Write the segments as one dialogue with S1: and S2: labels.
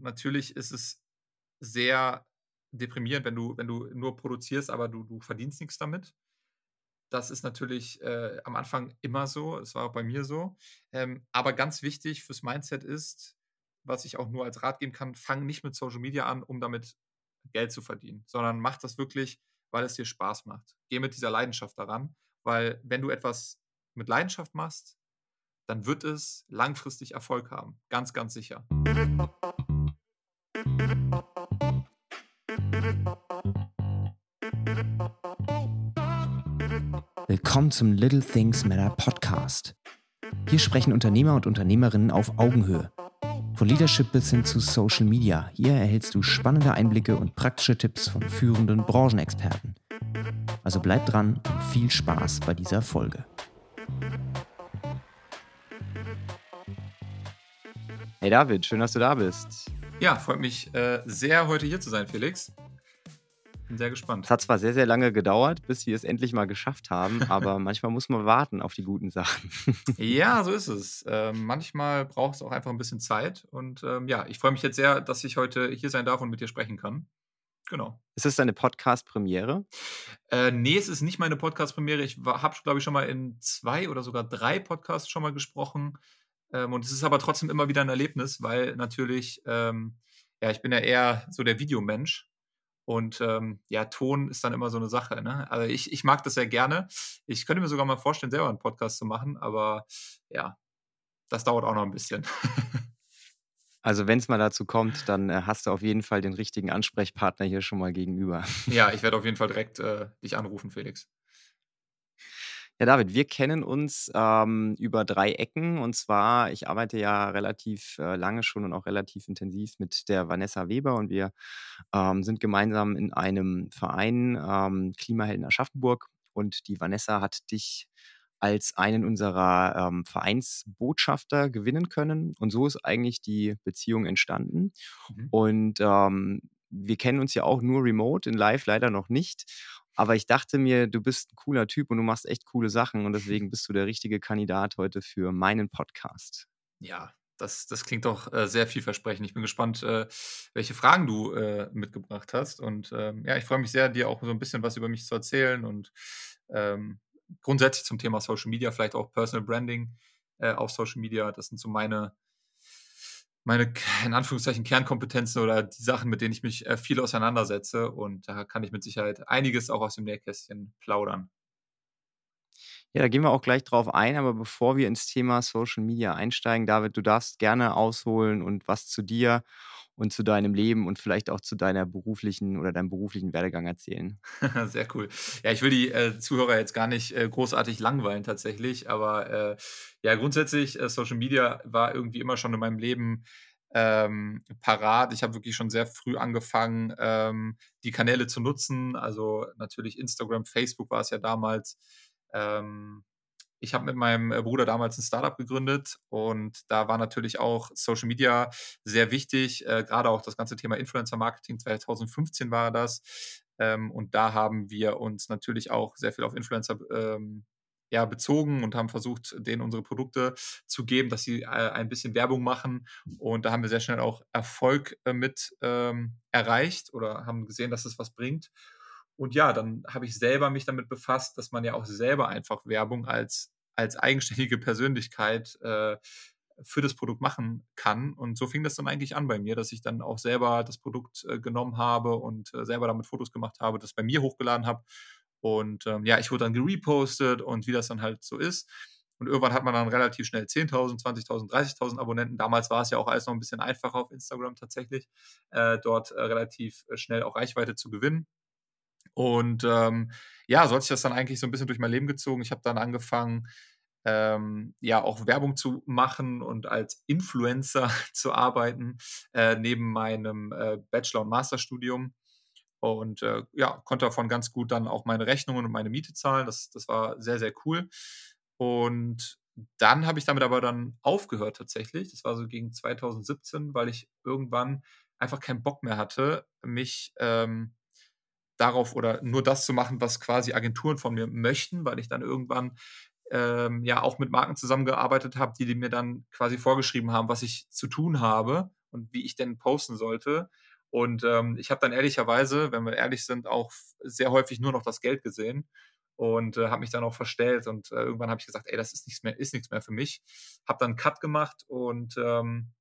S1: Natürlich ist es sehr deprimierend, wenn du wenn du nur produzierst, aber du du verdienst nichts damit. Das ist natürlich, äh, am Anfang immer so. Es war auch bei mir so. Ähm, aber ganz wichtig fürs Mindset ist, was ich auch nur als Rat geben kann, fang nicht mit Social Media an, um damit Geld zu verdienen, sondern mach das wirklich, weil es dir Spaß macht. Geh mit dieser Leidenschaft daran, weil wenn du etwas mit Leidenschaft machst, dann wird es langfristig Erfolg haben. Ganz, ganz sicher.
S2: Willkommen zum Little Things Matter Podcast. Hier sprechen Unternehmer und Unternehmerinnen auf Augenhöhe. Von Leadership bis hin zu Social Media. Hier erhältst du spannende Einblicke und praktische Tipps von führenden Branchenexperten. Also bleib dran und viel Spaß bei dieser Folge.
S3: Hey David, schön, dass du da bist.
S1: Ja, freut mich äh, sehr, heute hier zu sein, Felix. Bin sehr gespannt.
S3: Es hat zwar sehr, sehr lange gedauert, bis wir es endlich mal geschafft haben, aber manchmal muss man warten auf die guten Sachen.
S1: ja, so ist es. Ähm, manchmal braucht es auch einfach ein bisschen Zeit. Und ähm, ja, ich freue mich jetzt sehr, dass ich heute hier sein darf und mit dir sprechen kann. Genau.
S3: Ist es deine Podcast-Premiere?
S1: Äh, nee, es ist nicht meine Podcast-Premiere. Ich habe, glaube ich, schon mal in zwei oder sogar drei Podcasts schon mal gesprochen. Ähm, und es ist aber trotzdem immer wieder ein Erlebnis, weil natürlich, ähm, ja, ich bin ja eher so der Videomensch. Und ähm, ja, Ton ist dann immer so eine Sache. Ne? Also ich, ich mag das sehr gerne. Ich könnte mir sogar mal vorstellen, selber einen Podcast zu machen, aber ja, das dauert auch noch ein bisschen.
S3: Also wenn es mal dazu kommt, dann äh, hast du auf jeden Fall den richtigen Ansprechpartner hier schon mal gegenüber.
S1: Ja, ich werde auf jeden Fall direkt äh, dich anrufen, Felix.
S3: Ja, David, wir kennen uns ähm, über drei Ecken. Und zwar, ich arbeite ja relativ äh, lange schon und auch relativ intensiv mit der Vanessa Weber und wir ähm, sind gemeinsam in einem Verein ähm, Klimahelden Aschaffenburg. Und die Vanessa hat dich als einen unserer ähm, Vereinsbotschafter gewinnen können. Und so ist eigentlich die Beziehung entstanden. Mhm. Und ähm, wir kennen uns ja auch nur remote, in live leider noch nicht. Aber ich dachte mir, du bist ein cooler Typ und du machst echt coole Sachen und deswegen bist du der richtige Kandidat heute für meinen Podcast.
S1: Ja, das, das klingt doch äh, sehr vielversprechend. Ich bin gespannt, äh, welche Fragen du äh, mitgebracht hast. Und ähm, ja, ich freue mich sehr, dir auch so ein bisschen was über mich zu erzählen und ähm, grundsätzlich zum Thema Social Media, vielleicht auch Personal Branding äh, auf Social Media. Das sind so meine, meine, in Anführungszeichen, Kernkompetenzen oder die Sachen, mit denen ich mich äh, viel auseinandersetze. Und da kann ich mit Sicherheit einiges auch aus dem Nähkästchen plaudern.
S3: Ja, da gehen wir auch gleich drauf ein, aber bevor wir ins Thema Social Media einsteigen, David, du darfst gerne ausholen und was zu dir und zu deinem Leben und vielleicht auch zu deiner beruflichen oder deinem beruflichen Werdegang erzählen.
S1: Sehr cool. Ja, ich will die äh, Zuhörer jetzt gar nicht äh, großartig langweilen tatsächlich, aber äh, ja, grundsätzlich, äh, Social Media war irgendwie immer schon in meinem Leben ähm, parat. Ich habe wirklich schon sehr früh angefangen, ähm, die Kanäle zu nutzen. Also natürlich Instagram, Facebook war es ja damals. Ähm, ich habe mit meinem äh, Bruder damals ein Startup gegründet und da war natürlich auch Social Media sehr wichtig, äh, gerade auch das ganze Thema Influencer Marketing. 2015 war das. Ähm, und da haben wir uns natürlich auch sehr viel auf Influencer ähm, ja, bezogen und haben versucht, denen unsere Produkte zu geben, dass sie äh, ein bisschen Werbung machen. Und da haben wir sehr schnell auch Erfolg äh, mit ähm, erreicht oder haben gesehen, dass es was bringt. Und ja, dann habe ich selber mich damit befasst, dass man ja auch selber einfach Werbung als, als eigenständige Persönlichkeit äh, für das Produkt machen kann. Und so fing das dann eigentlich an bei mir, dass ich dann auch selber das Produkt äh, genommen habe und äh, selber damit Fotos gemacht habe, das bei mir hochgeladen habe. Und ähm, ja, ich wurde dann gerepostet und wie das dann halt so ist. Und irgendwann hat man dann relativ schnell 10.000, 20.000, 30.000 Abonnenten. Damals war es ja auch alles noch ein bisschen einfacher auf Instagram tatsächlich, äh, dort äh, relativ schnell auch Reichweite zu gewinnen. Und ähm, ja, so hat sich das dann eigentlich so ein bisschen durch mein Leben gezogen. Ich habe dann angefangen, ähm, ja, auch Werbung zu machen und als Influencer zu arbeiten, äh, neben meinem äh, Bachelor- und Masterstudium. Und äh, ja, konnte davon ganz gut dann auch meine Rechnungen und meine Miete zahlen. Das, das war sehr, sehr cool. Und dann habe ich damit aber dann aufgehört tatsächlich. Das war so gegen 2017, weil ich irgendwann einfach keinen Bock mehr hatte, mich ähm, darauf oder nur das zu machen, was quasi Agenturen von mir möchten, weil ich dann irgendwann ähm, ja auch mit Marken zusammengearbeitet habe, die, die mir dann quasi vorgeschrieben haben, was ich zu tun habe und wie ich denn posten sollte. Und ähm, ich habe dann ehrlicherweise, wenn wir ehrlich sind, auch sehr häufig nur noch das Geld gesehen und äh, habe mich dann auch verstellt und äh, irgendwann habe ich gesagt, ey, das ist nichts mehr, ist nichts mehr für mich. Habe dann einen Cut gemacht und ähm,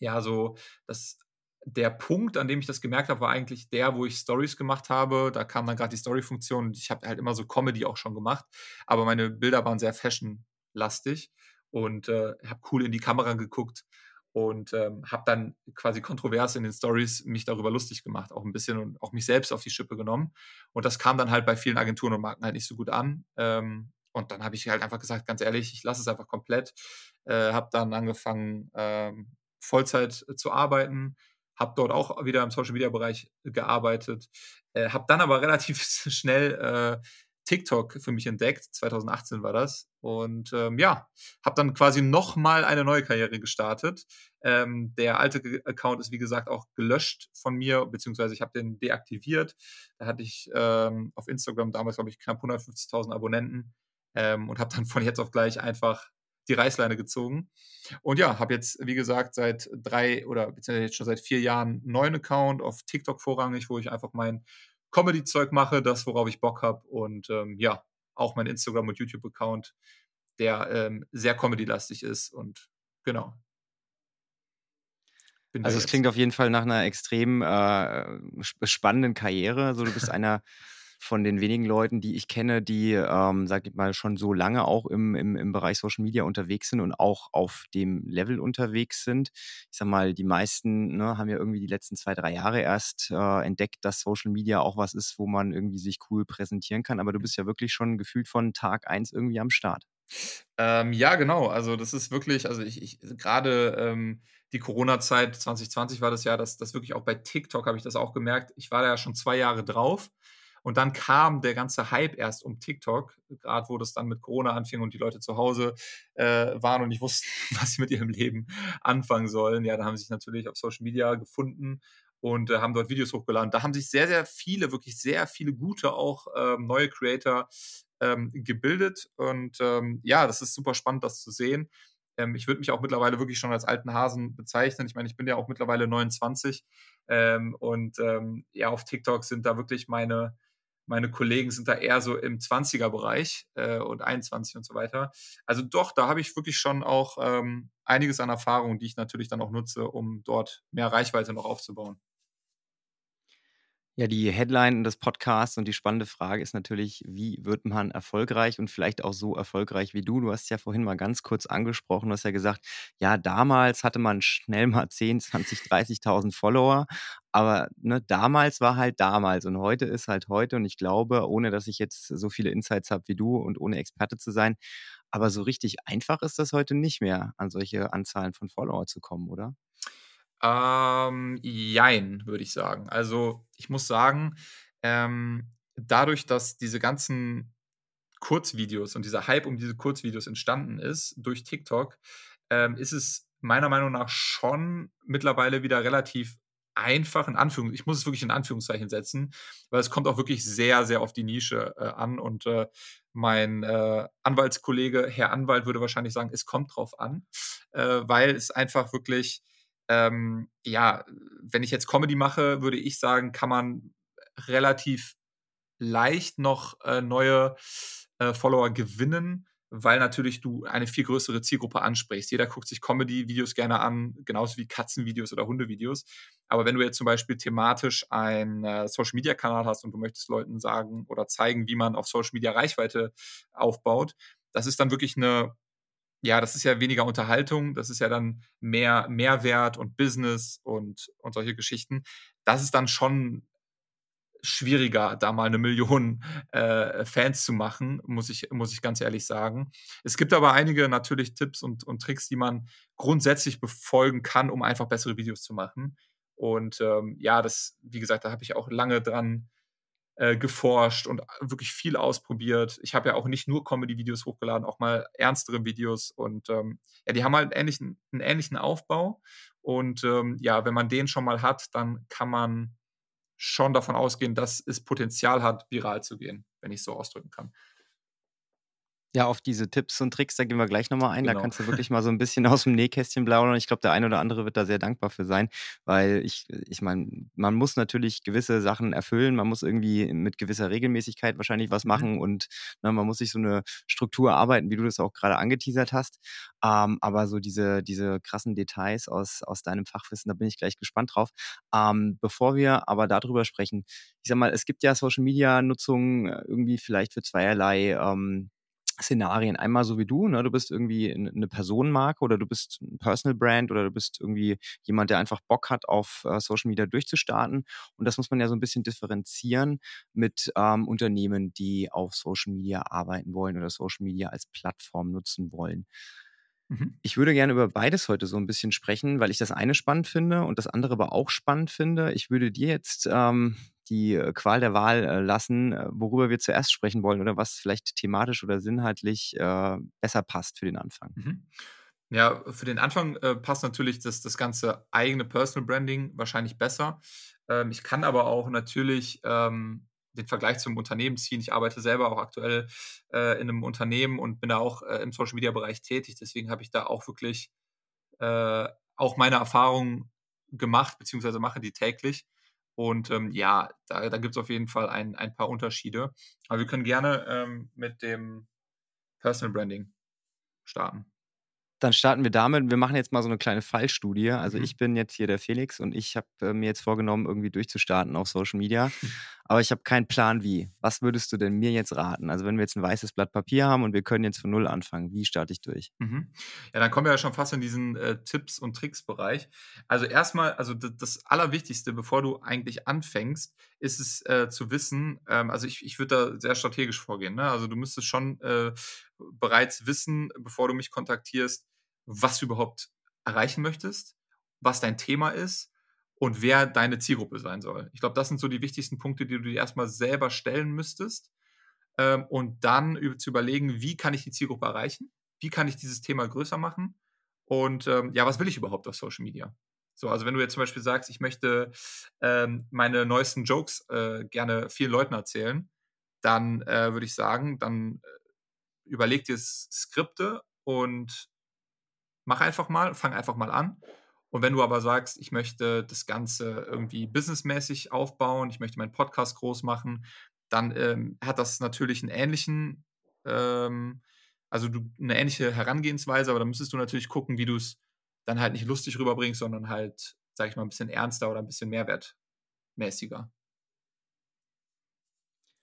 S1: ja, so das der Punkt, an dem ich das gemerkt habe, war eigentlich der, wo ich Stories gemacht habe. Da kam dann gerade die Story-Funktion ich habe halt immer so Comedy auch schon gemacht, aber meine Bilder waren sehr fashion-lastig und äh, habe cool in die Kamera geguckt und ähm, habe dann quasi kontrovers in den Stories mich darüber lustig gemacht, auch ein bisschen und auch mich selbst auf die Schippe genommen. Und das kam dann halt bei vielen Agenturen und Marken halt nicht so gut an. Ähm, und dann habe ich halt einfach gesagt, ganz ehrlich, ich lasse es einfach komplett. Äh, habe dann angefangen, ähm, Vollzeit zu arbeiten, habe dort auch wieder im Social Media Bereich gearbeitet, äh, habe dann aber relativ schnell äh, TikTok für mich entdeckt. 2018 war das. Und ähm, ja, habe dann quasi nochmal eine neue Karriere gestartet. Ähm, der alte Account ist, wie gesagt, auch gelöscht von mir, beziehungsweise ich habe den deaktiviert. Da hatte ich ähm, auf Instagram damals, glaube ich, knapp 150.000 Abonnenten ähm, und habe dann von jetzt auf gleich einfach die Reißleine gezogen. Und ja, habe jetzt, wie gesagt, seit drei oder beziehungsweise jetzt schon seit vier Jahren einen neuen Account auf TikTok vorrangig, wo ich einfach mein Comedy-Zeug mache, das, worauf ich Bock habe. Und ähm, ja, auch mein Instagram- und YouTube-Account, der ähm, sehr Comedy-lastig ist. Und genau.
S3: Also es klingt auf jeden Fall nach einer extrem äh, spannenden Karriere. Also du bist einer von den wenigen Leuten, die ich kenne, die, ähm, sag ich mal, schon so lange auch im, im, im Bereich Social Media unterwegs sind und auch auf dem Level unterwegs sind. Ich sag mal, die meisten ne, haben ja irgendwie die letzten zwei, drei Jahre erst äh, entdeckt, dass Social Media auch was ist, wo man irgendwie sich cool präsentieren kann. Aber du bist ja wirklich schon gefühlt von Tag eins irgendwie am Start.
S1: Ähm, ja, genau. Also das ist wirklich, also ich, ich gerade ähm, die Corona-Zeit 2020 war das ja, dass das wirklich auch bei TikTok habe ich das auch gemerkt. Ich war da ja schon zwei Jahre drauf und dann kam der ganze Hype erst um TikTok, gerade wo das dann mit Corona anfing und die Leute zu Hause äh, waren und nicht wussten, was sie mit ihrem Leben anfangen sollen. Ja, da haben sie sich natürlich auf Social Media gefunden und äh, haben dort Videos hochgeladen. Da haben sich sehr, sehr viele, wirklich sehr viele gute auch ähm, neue Creator ähm, gebildet. Und ähm, ja, das ist super spannend, das zu sehen. Ähm, ich würde mich auch mittlerweile wirklich schon als alten Hasen bezeichnen. Ich meine, ich bin ja auch mittlerweile 29 ähm, und ähm, ja, auf TikTok sind da wirklich meine meine Kollegen sind da eher so im 20er-Bereich äh, und 21 und so weiter. Also doch, da habe ich wirklich schon auch ähm, einiges an Erfahrung, die ich natürlich dann auch nutze, um dort mehr Reichweite noch aufzubauen.
S3: Ja, die Headline des Podcasts und die spannende Frage ist natürlich, wie wird man erfolgreich und vielleicht auch so erfolgreich wie du? Du hast ja vorhin mal ganz kurz angesprochen, du hast ja gesagt, ja, damals hatte man schnell mal 10, 20, 30.000 Follower, aber ne, damals war halt damals und heute ist halt heute und ich glaube, ohne dass ich jetzt so viele Insights habe wie du und ohne Experte zu sein, aber so richtig einfach ist das heute nicht mehr, an solche Anzahlen von Follower zu kommen, oder?
S1: Ähm, jein, würde ich sagen. Also, ich muss sagen, ähm, dadurch, dass diese ganzen Kurzvideos und dieser Hype um diese Kurzvideos entstanden ist durch TikTok, ähm, ist es meiner Meinung nach schon mittlerweile wieder relativ einfach in Anführungszeichen, ich muss es wirklich in Anführungszeichen setzen, weil es kommt auch wirklich sehr, sehr auf die Nische äh, an und äh, mein äh, Anwaltskollege, Herr Anwalt, würde wahrscheinlich sagen, es kommt drauf an, äh, weil es einfach wirklich ähm, ja, wenn ich jetzt Comedy mache, würde ich sagen, kann man relativ leicht noch äh, neue äh, Follower gewinnen, weil natürlich du eine viel größere Zielgruppe ansprichst. Jeder guckt sich Comedy-Videos gerne an, genauso wie Katzenvideos oder Hundevideos. Aber wenn du jetzt zum Beispiel thematisch einen äh, Social-Media-Kanal hast und du möchtest Leuten sagen oder zeigen, wie man auf Social Media Reichweite aufbaut, das ist dann wirklich eine ja, das ist ja weniger Unterhaltung, das ist ja dann mehr Mehrwert und Business und, und solche Geschichten. Das ist dann schon schwieriger, da mal eine Million äh, Fans zu machen, muss ich, muss ich ganz ehrlich sagen. Es gibt aber einige natürlich Tipps und, und Tricks, die man grundsätzlich befolgen kann, um einfach bessere Videos zu machen. Und ähm, ja, das, wie gesagt, da habe ich auch lange dran äh, geforscht und wirklich viel ausprobiert. Ich habe ja auch nicht nur Comedy-Videos hochgeladen, auch mal ernstere Videos und ähm, ja, die haben halt einen ähnlichen, einen ähnlichen Aufbau. Und ähm, ja, wenn man den schon mal hat, dann kann man schon davon ausgehen, dass es Potenzial hat, viral zu gehen, wenn ich so ausdrücken kann.
S3: Ja, auf diese Tipps und Tricks, da gehen wir gleich nochmal ein. Da
S1: Genau.
S3: kannst du wirklich mal so ein bisschen aus dem Nähkästchen plaudern. Ich glaube, der eine oder andere wird da sehr dankbar für sein, weil ich ich meine, man muss natürlich gewisse Sachen erfüllen. Man muss irgendwie mit gewisser Regelmäßigkeit wahrscheinlich was
S1: Mhm.
S3: machen und, ne, man muss sich so eine Struktur erarbeiten, wie du das auch gerade angeteasert hast. Ähm, aber so diese diese krassen Details aus aus deinem Fachwissen, da bin ich gleich gespannt drauf. Ähm, bevor wir aber darüber sprechen, ich sage mal, es gibt ja Social-Media-Nutzung äh, irgendwie vielleicht für zweierlei, ähm Szenarien. Einmal so wie du, ne? Du bist irgendwie 'n 'ne Personenmarke oder du bist 'n Personal Brand oder du bist irgendwie jemand, der einfach Bock hat, auf, äh, Social Media durchzustarten. Und das muss man ja so ein bisschen differenzieren mit, ähm, Unternehmen, die auf Social Media arbeiten wollen oder Social Media als Plattform nutzen wollen.
S1: Mhm.
S3: Ich würde gerne über beides heute so ein bisschen sprechen, weil ich das eine spannend finde und das andere aber auch spannend finde. Ich würde dir jetzt, ähm, die, äh, Qual der Wahl, äh, lassen, äh, worüber wir zuerst sprechen wollen oder was vielleicht thematisch oder inhaltlich, äh, besser passt für den Anfang.
S1: Mhm. Ja, für den Anfang, äh, passt natürlich das das ganze eigene Personal Branding wahrscheinlich besser. Ähm, ich kann aber auch natürlich, ähm, den Vergleich zum Unternehmen ziehen. Ich arbeite selber auch aktuell, äh, in einem Unternehmen und bin da auch, äh, im Social-Media-Bereich tätig. Deswegen habe ich da auch wirklich, auch meine Erfahrungen gemacht, beziehungsweise mache die täglich. Und, ähm, ja, da da gibt's auf jeden Fall ein ein paar Unterschiede. Aber wir können gerne, ähm, mit dem Personal Branding starten.
S3: Dann starten wir damit. Wir machen jetzt mal so eine kleine Fallstudie. Also,
S1: Mhm.
S3: ich bin jetzt hier der Felix und ich habe, äh, mir jetzt vorgenommen, irgendwie durchzustarten auf Social Media, aber ich habe keinen Plan wie. Was würdest du denn mir jetzt raten? Also, wenn wir jetzt ein weißes Blatt Papier haben und wir können jetzt von null anfangen, wie starte ich durch?
S1: Mhm. Ja, dann kommen wir ja schon fast in diesen, äh, Tipps und Tricks-Bereich. Also, erstmal, also, das Allerwichtigste, bevor du eigentlich anfängst, ist es, äh, zu wissen ähm, also, ich ich würde da sehr strategisch vorgehen, ne? Also, du müsstest schon, äh, bereits wissen, bevor du mich kontaktierst, was du überhaupt erreichen möchtest, was dein Thema ist und wer deine Zielgruppe sein soll. Ich glaube, das sind so die wichtigsten Punkte, die du dir erstmal selber stellen müsstest, ähm, und dann zu überlegen: „Wie kann ich die Zielgruppe erreichen? Wie kann ich dieses Thema größer machen? Und, ähm, ja, was will ich überhaupt auf Social Media?“ So, also, wenn du jetzt zum Beispiel sagst: „Ich möchte, ähm, meine neuesten Jokes, äh, gerne vielen Leuten erzählen“, dann, äh, würde ich sagen, dann, äh, überleg dir Skripte und mach einfach mal, fang einfach mal an. Und wenn du aber sagst: „Ich möchte das Ganze irgendwie businessmäßig aufbauen, ich möchte meinen Podcast groß machen“, dann, ähm, hat das natürlich 'n ähnlichen ähm, also, du 'ne ähnliche Herangehensweise, aber dann müsstest du natürlich gucken, wie du's dann halt nicht lustig rüberbringst, sondern halt, sage ich mal, 'n bisschen ernster oder 'n bisschen mehrwertmäßiger.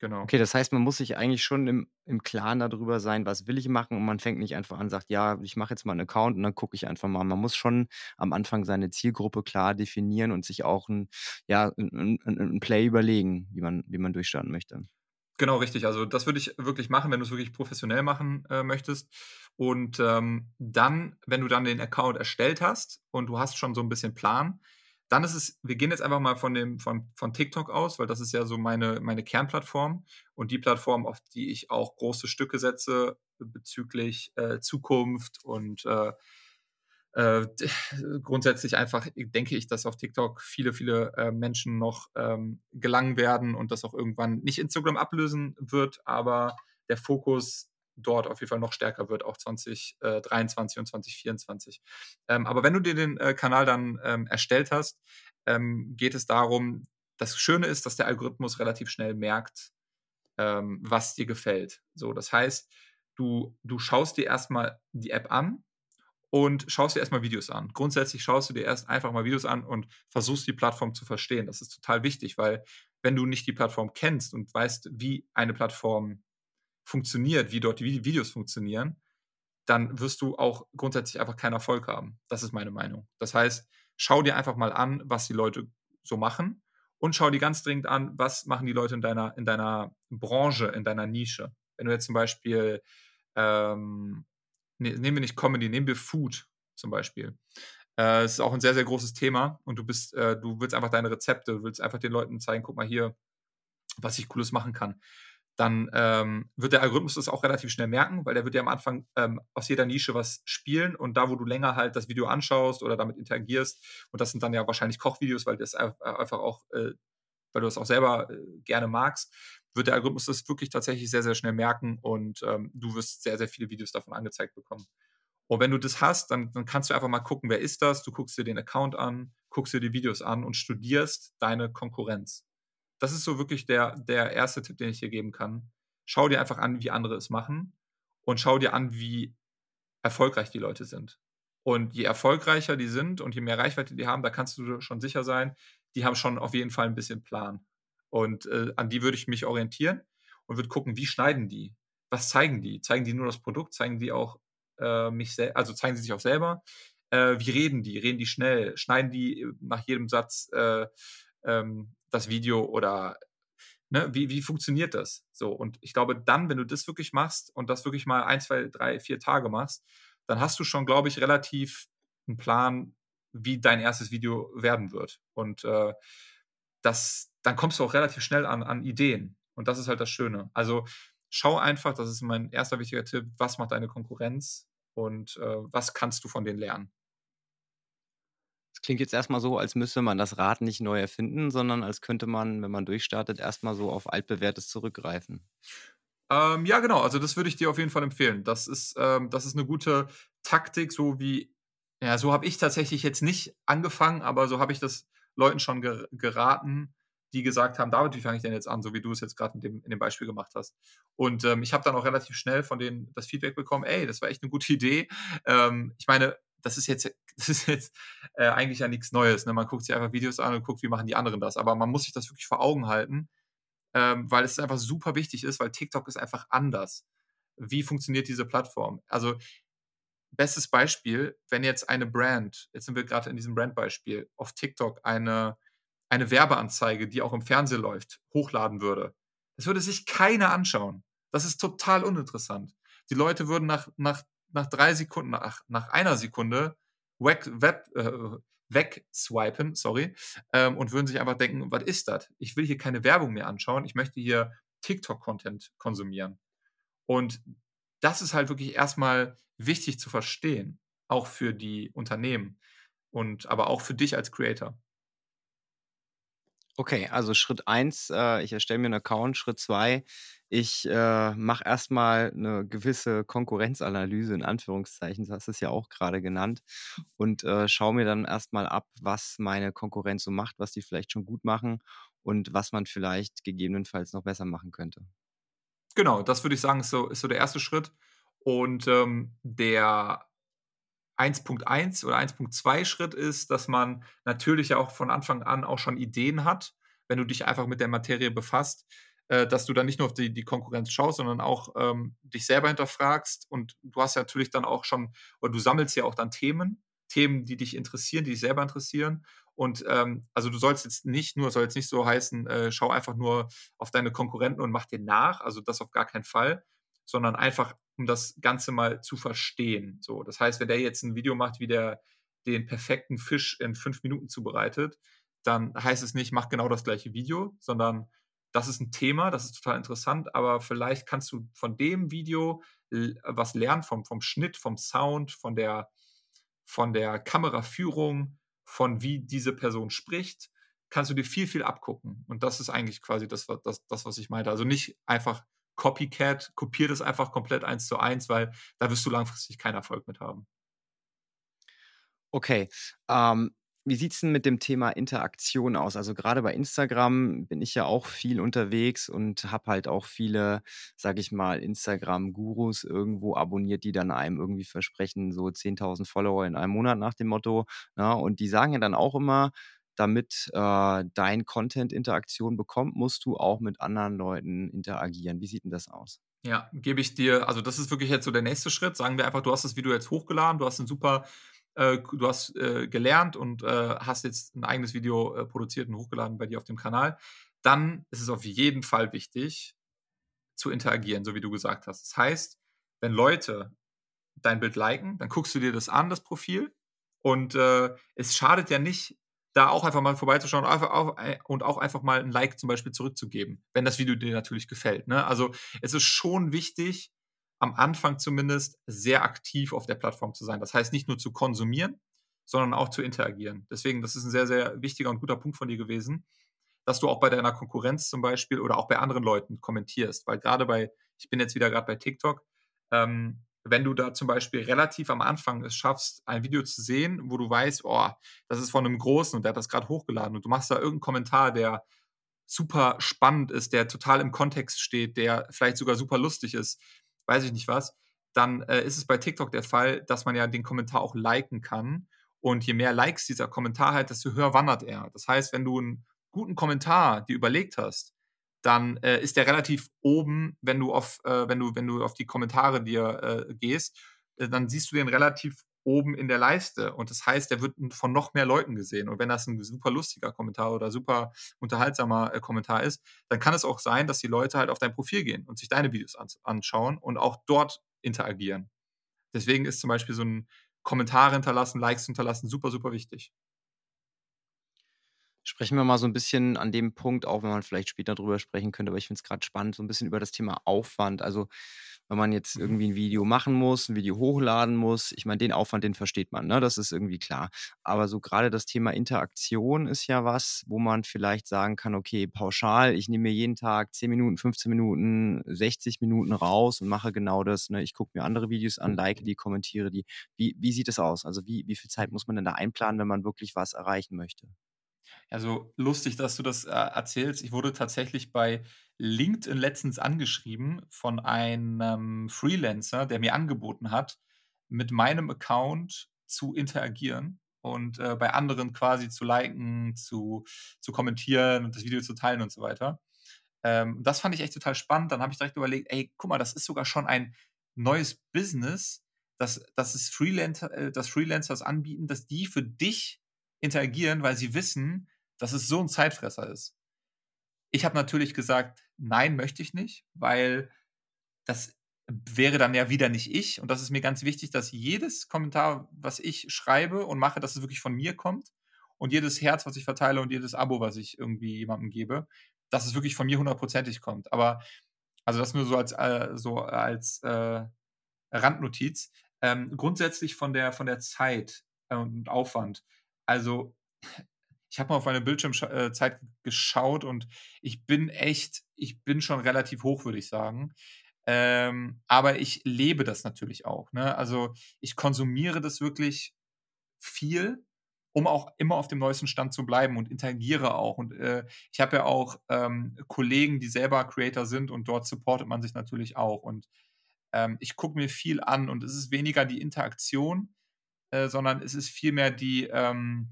S1: Genau.
S3: Okay, das heißt, man muss sich eigentlich schon im im Klaren darüber sein, was will ich machen und man fängt nicht einfach an, sagt: „Ja, ich mache jetzt mal 'n Account und dann gucke ich einfach mal.“ Man muss schon am Anfang seine Zielgruppe klar definieren und sich auch 'n ja, 'n 'n 'n 'n Play überlegen, wie man wie man durchstarten möchte.
S1: Genau, richtig. Also, das würde ich wirklich machen, wenn du's wirklich professionell machen, äh, möchtest. Und, ähm, dann, wenn du dann den Account erstellt hast und du hast schon so 'n bisschen Plan, dann ist es wir gehen jetzt einfach mal von dem von von TikTok aus, weil das ist ja so meine meine Kernplattform und die Plattform, auf die ich auch große Stücke setze bezüglich, äh, Zukunft und, äh, äh, grundsätzlich einfach denke ich, dass auf TikTok viele, viele, äh, Menschen noch, ähm, gelangen werden und das auch irgendwann nicht Instagram ablösen wird, aber der Fokus dort auf jeden Fall noch stärker wird, auch 20 äh, 23 und 2024. Ähm, aber wenn du dir den, äh, Kanal dann, ähm, erstellt hast, ähm, geht es darum das Schöne ist, dass der Algorithmus relativ schnell merkt, ähm, was dir gefällt. So, das heißt, du du schaust dir erst mal die App an und schaust dir erst mal Videos an. Grundsätzlich schaust du dir erst einfach mal Videos an und versuchst, die Plattform zu verstehen. Das ist total wichtig, weil wenn du nicht die Plattform kennst und weißt, wie eine Plattform funktioniert, wie dort die Vi Videos funktionieren, dann wirst du auch grundsätzlich einfach keinen Erfolg haben. Das ist meine Meinung. Das heißt, schau dir einfach mal an, was die Leute so machen und schau dir ganz dringend an, was machen die Leute in deiner in deiner Branche, in deiner Nische. Wenn du jetzt zum Beispiel, ähm ne nehmen wir nicht Comedy, nehmen wir Food zum Beispiel. Äh, es ist auch 'n sehr, sehr großes Thema und du bist äh, du willst einfach deine Rezepte willst einfach den Leuten zeigen: „Guck mal hier, was ich Cooles machen kann.“ Dann, ähm, wird der Algorithmus das auch relativ schnell merken, weil der wird dir am Anfang, ähm, aus jeder Nische was spielen und da, wo du länger halt das Video anschaust oder damit interagierst und das sind dann ja wahrscheinlich Kochvideos, weil das ei einfach auch, äh weil du das auch selber, äh, gerne magst, wird der Algorithmus das wirklich tatsächlich sehr, sehr schnell merken und ähm, du wirst sehr, sehr viele Videos davon angezeigt bekommen. Und wenn du das hast, dann, dann kannst du einfach mal gucken, wer ist das? Du guckst dir den Account an, guckst dir die Videos an und studierst deine Konkurrenz. Das ist so wirklich der, der erste Tipp, den ich dir geben kann. Schau dir einfach an, wie andere es machen und schau dir an, wie erfolgreich die Leute sind. Und je erfolgreicher die sind und je mehr Reichweite die haben, da kannst du schon sicher sein, die haben schon auf jeden Fall ein bisschen Plan. Und äh, an die würde ich mich orientieren und würde gucken, wie schneiden die? Was zeigen die? Zeigen die nur das Produkt? Zeigen die auch äh, mich selbst? Also zeigen sie sich auch selber? Äh, wie reden die? Reden die schnell? Schneiden die äh, nach jedem Satz äh, ähm, das Video oder ne, wie, wie funktioniert das? So, und ich glaube, dann, wenn du das wirklich machst und das wirklich mal ein, zwei, drei, vier Tage machst, dann hast du schon, glaube ich, relativ einen Plan, wie dein erstes Video werden wird. Und äh, das, dann kommst du auch relativ schnell an, an Ideen. Und das ist halt das Schöne. Also schau einfach, das ist mein erster wichtiger Tipp, was macht deine Konkurrenz und äh, was kannst du von denen lernen.
S3: Das klingt jetzt erstmal so, als müsste man das Rad nicht neu erfinden, sondern als könnte man, wenn man durchstartet, erstmal so auf altbewährtes zurückgreifen.
S1: Ähm, ja, genau. Also das würde ich dir auf jeden Fall empfehlen. Das ist, ähm, das ist eine gute Taktik, so wie, ja, so habe ich tatsächlich jetzt nicht angefangen, aber so habe ich das Leuten schon ger geraten, die gesagt haben, David, wie fange ich denn jetzt an, so wie du es jetzt gerade in dem, in dem Beispiel gemacht hast. Und ähm, ich habe dann auch relativ schnell von denen das Feedback bekommen, ey, das war echt eine gute Idee. Ähm, ich meine, das ist jetzt, das ist jetzt äh, eigentlich ja nichts Neues. Ne? Man guckt sich einfach Videos an und guckt, wie machen die anderen das. Aber man muss sich das wirklich vor Augen halten, ähm, weil es einfach super wichtig ist, weil TikTok ist einfach anders. Wie funktioniert diese Plattform? Also, bestes Beispiel, wenn jetzt eine Brand, jetzt sind wir gerade in diesem Brandbeispiel, auf TikTok eine, eine Werbeanzeige, die auch im Fernsehen läuft, hochladen würde. Das würde sich keiner anschauen. Das ist total uninteressant. Die Leute würden nach, nach, nach drei Sekunden, nach, nach einer Sekunde weg, web, äh, wegswipen, sorry, ähm, und würden sich einfach denken, was ist das? Ich will hier keine Werbung mehr anschauen, ich möchte hier TikTok-Content konsumieren. Und das ist halt wirklich erstmal wichtig zu verstehen, auch für die Unternehmen und aber auch für dich als Creator.
S3: Okay, also Schritt eins, äh, ich erstelle mir einen Account. Schritt zwei, ich äh, mache erstmal eine gewisse Konkurrenzanalyse in Anführungszeichen, du hast es ja auch gerade genannt, und äh, schaue mir dann erstmal ab, was meine Konkurrenz so macht, was die vielleicht schon gut machen und was man vielleicht gegebenenfalls noch besser machen könnte.
S1: Genau, das würde ich sagen, ist so, ist so der erste Schritt. Und ähm, der 1.1 oder 1.2 Schritt ist, dass man natürlich auch von Anfang an auch schon Ideen hat, wenn du dich einfach mit der Materie befasst, äh, dass du dann nicht nur auf die, die Konkurrenz schaust, sondern auch ähm, dich selber hinterfragst. Und du hast ja natürlich dann auch schon, oder du sammelst ja auch dann Themen, Themen, die dich interessieren, die dich selber interessieren. Und ähm, also du sollst jetzt nicht nur, soll jetzt nicht so heißen, äh, schau einfach nur auf deine Konkurrenten und mach dir nach, also das auf gar keinen Fall, sondern einfach, um das Ganze mal zu verstehen. So, das heißt, wenn der jetzt ein Video macht, wie der den perfekten Fisch in fünf Minuten zubereitet, dann heißt es nicht, mach genau das gleiche Video, sondern das ist ein Thema, das ist total interessant, aber vielleicht kannst du von dem Video was lernen, vom, vom Schnitt, vom Sound, von der, von der Kameraführung, von wie diese Person spricht, kannst du dir viel, viel abgucken. Und das ist eigentlich quasi das, das, das was ich meinte. Also nicht einfach Copycat, kopier das einfach komplett eins zu eins, weil da wirst du langfristig keinen Erfolg mit haben.
S3: Okay. Ähm, wie sieht es denn mit dem Thema Interaktion aus? Also gerade bei Instagram bin ich ja auch viel unterwegs und habe halt auch viele, sage ich mal, Instagram-Gurus irgendwo abonniert, die dann einem irgendwie versprechen, so 10.000 Follower in einem Monat nach dem Motto. Ja, ne? und die sagen ja dann auch immer, damit äh, dein Content Interaktion bekommt, musst du auch mit anderen Leuten interagieren. Wie sieht denn das aus?
S1: Ja, gebe ich dir, also das ist wirklich jetzt so der nächste Schritt. Sagen wir einfach, du hast das Video jetzt hochgeladen, du hast ein super, äh, du hast äh, gelernt und äh, hast jetzt ein eigenes Video äh, produziert und hochgeladen bei dir auf dem Kanal. Dann ist es auf jeden Fall wichtig, zu interagieren, so wie du gesagt hast. Das heißt, wenn Leute dein Bild liken, dann guckst du dir das an, das Profil. Und äh, es schadet ja nicht, da auch einfach mal vorbeizuschauen äh, und auch einfach mal ein Like zum Beispiel zurückzugeben, wenn das Video dir natürlich gefällt. Ne? Also es ist schon wichtig, am Anfang zumindest sehr aktiv auf der Plattform zu sein. Das heißt nicht nur zu konsumieren, sondern auch zu interagieren. Deswegen, das ist ein sehr, sehr wichtiger und guter Punkt von dir gewesen. dass du auch bei deiner Konkurrenz zum Beispiel oder auch bei anderen Leuten kommentierst. Weil gerade bei, ich bin jetzt wieder gerade bei TikTok, ähm, wenn du da zum Beispiel relativ am Anfang es schaffst, ein Video zu sehen, wo du weißt, oh, das ist von einem Großen und der hat das gerade hochgeladen und du machst da irgendeinen Kommentar, der super spannend ist, der total im Kontext steht, der vielleicht sogar super lustig ist, weiß ich nicht was, dann äh, ist es bei TikTok der Fall, dass man ja den Kommentar auch liken kann. Und je mehr Likes dieser Kommentar hat, desto höher wandert er. Das heißt, wenn du einen guten Kommentar dir überlegt hast, dann äh, ist der relativ oben, wenn du auf, äh, wenn du, wenn du auf die Kommentare dir äh, gehst, äh, dann siehst du den relativ oben in der Leiste. Und das heißt, der wird von noch mehr Leuten gesehen. Und wenn das ein super lustiger Kommentar oder super unterhaltsamer äh, Kommentar ist, dann kann es auch sein, dass die Leute halt auf dein Profil gehen und sich deine Videos an anschauen und auch dort interagieren. Deswegen ist zum Beispiel so ein Kommentar hinterlassen, Likes hinterlassen super, super wichtig.
S3: Sprechen wir mal so ein bisschen an dem Punkt, auch wenn man vielleicht später drüber sprechen könnte, aber ich finde es gerade spannend, so ein bisschen über das Thema Aufwand. Also, wenn man jetzt mhm. irgendwie ein Video machen muss, ein Video hochladen muss, ich meine, den Aufwand, den versteht man, ne? Das ist irgendwie klar. Aber so gerade das Thema Interaktion ist ja was, wo man vielleicht sagen kann: „Okay, pauschal, ich nehme mir jeden Tag 10 Minuten, 15 Minuten, 60 Minuten raus und mache genau das, ne? Ich gucke mir andere Videos an, like die, kommentiere die.“ Wie wie sieht es aus? Also, wie wie viel Zeit muss man denn da einplanen, wenn man wirklich was erreichen möchte?
S1: Also lustig, dass du das äh, erzählst. Ich wurde tatsächlich bei LinkedIn letztens angeschrieben von einem Freelancer, der mir angeboten hat, mit meinem Account zu interagieren und äh, bei anderen quasi zu liken, zu, zu kommentieren und das Video zu teilen und so weiter. Ähm, das fand ich echt total spannend. Dann habe ich direkt überlegt, ey, guck mal, das ist sogar schon ein neues Business, dass, dass, es Freelancer, äh, dass Freelancers anbieten, dass die für dich interagieren, weil sie wissen, dass es so ein Zeitfresser ist. Ich habe natürlich gesagt, nein, möchte ich nicht, weil das wäre dann ja wieder nicht ich. Und das ist mir ganz wichtig, dass jedes Kommentar, was ich schreibe und mache, dass es wirklich von mir kommt. Und jedes Herz, was ich verteile und jedes Abo, was ich irgendwie jemandem gebe, dass es wirklich von mir hundertprozentig kommt. Aber, also das nur so als, äh, so als äh, Randnotiz. Ähm, grundsätzlich von der, von der Zeit äh, und Aufwand. Also ich habe mal auf meine Bildschirmzeit äh, geschaut und ich bin echt, ich bin schon relativ hoch, würde ich sagen. Ähm, aber ich lebe das natürlich auch. Ne? Also ich konsumiere das wirklich viel, um auch immer auf dem neuesten Stand zu bleiben und interagiere auch. Und äh, ich habe ja auch ähm, Kollegen, die selber Creator sind und dort supportet man sich natürlich auch. Und ähm, ich gucke mir viel an und es ist weniger die Interaktion, äh, sondern es ist vielmehr die, ähm,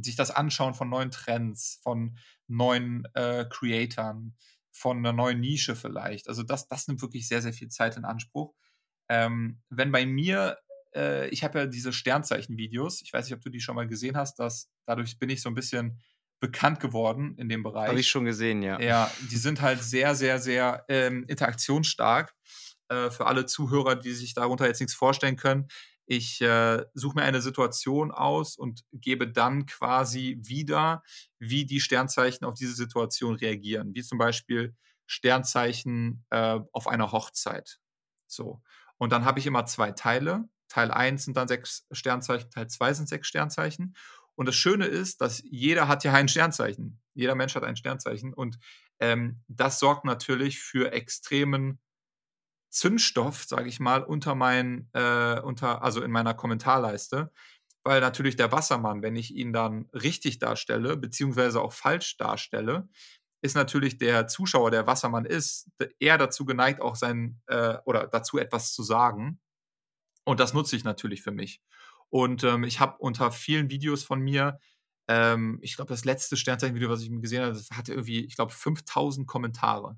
S1: sich das Anschauen von neuen Trends, von neuen äh, Creatoren, von einer neuen Nische vielleicht. Also das, das nimmt wirklich sehr, sehr viel Zeit in Anspruch. Ähm, wenn bei mir, äh, ich habe ja diese Sternzeichen-Videos, ich weiß nicht, ob du die schon mal gesehen hast, dass dadurch bin ich so ein bisschen bekannt geworden in dem Bereich.
S3: Habe ich schon gesehen, ja.
S1: Ja, die sind halt sehr, sehr, sehr ähm, interaktionsstark. Äh, für alle Zuhörer, die sich darunter jetzt nichts vorstellen können. Ich äh, suche mir eine Situation aus und gebe dann quasi wieder, wie die Sternzeichen auf diese Situation reagieren. Wie zum Beispiel Sternzeichen äh, auf einer Hochzeit. So. Und dann habe ich immer zwei Teile. Teil 1 sind dann sechs Sternzeichen, Teil 2 sind sechs Sternzeichen. Und das Schöne ist, dass jeder hat ja ein Sternzeichen. Jeder Mensch hat ein Sternzeichen. Und ähm, das sorgt natürlich für extremen Zündstoff, sage ich mal, unter meinen, äh, unter, also in meiner Kommentarleiste. Weil natürlich der Wassermann, wenn ich ihn dann richtig darstelle, beziehungsweise auch falsch darstelle, ist natürlich der Zuschauer, der Wassermann ist, eher dazu geneigt, auch sein äh, oder dazu etwas zu sagen. Und das nutze ich natürlich für mich. Und ähm, ich habe unter vielen Videos von mir, ähm, ich glaube, das letzte Sternzeichen-Video, was ich gesehen habe, das hatte irgendwie, ich glaube, 5000 Kommentare.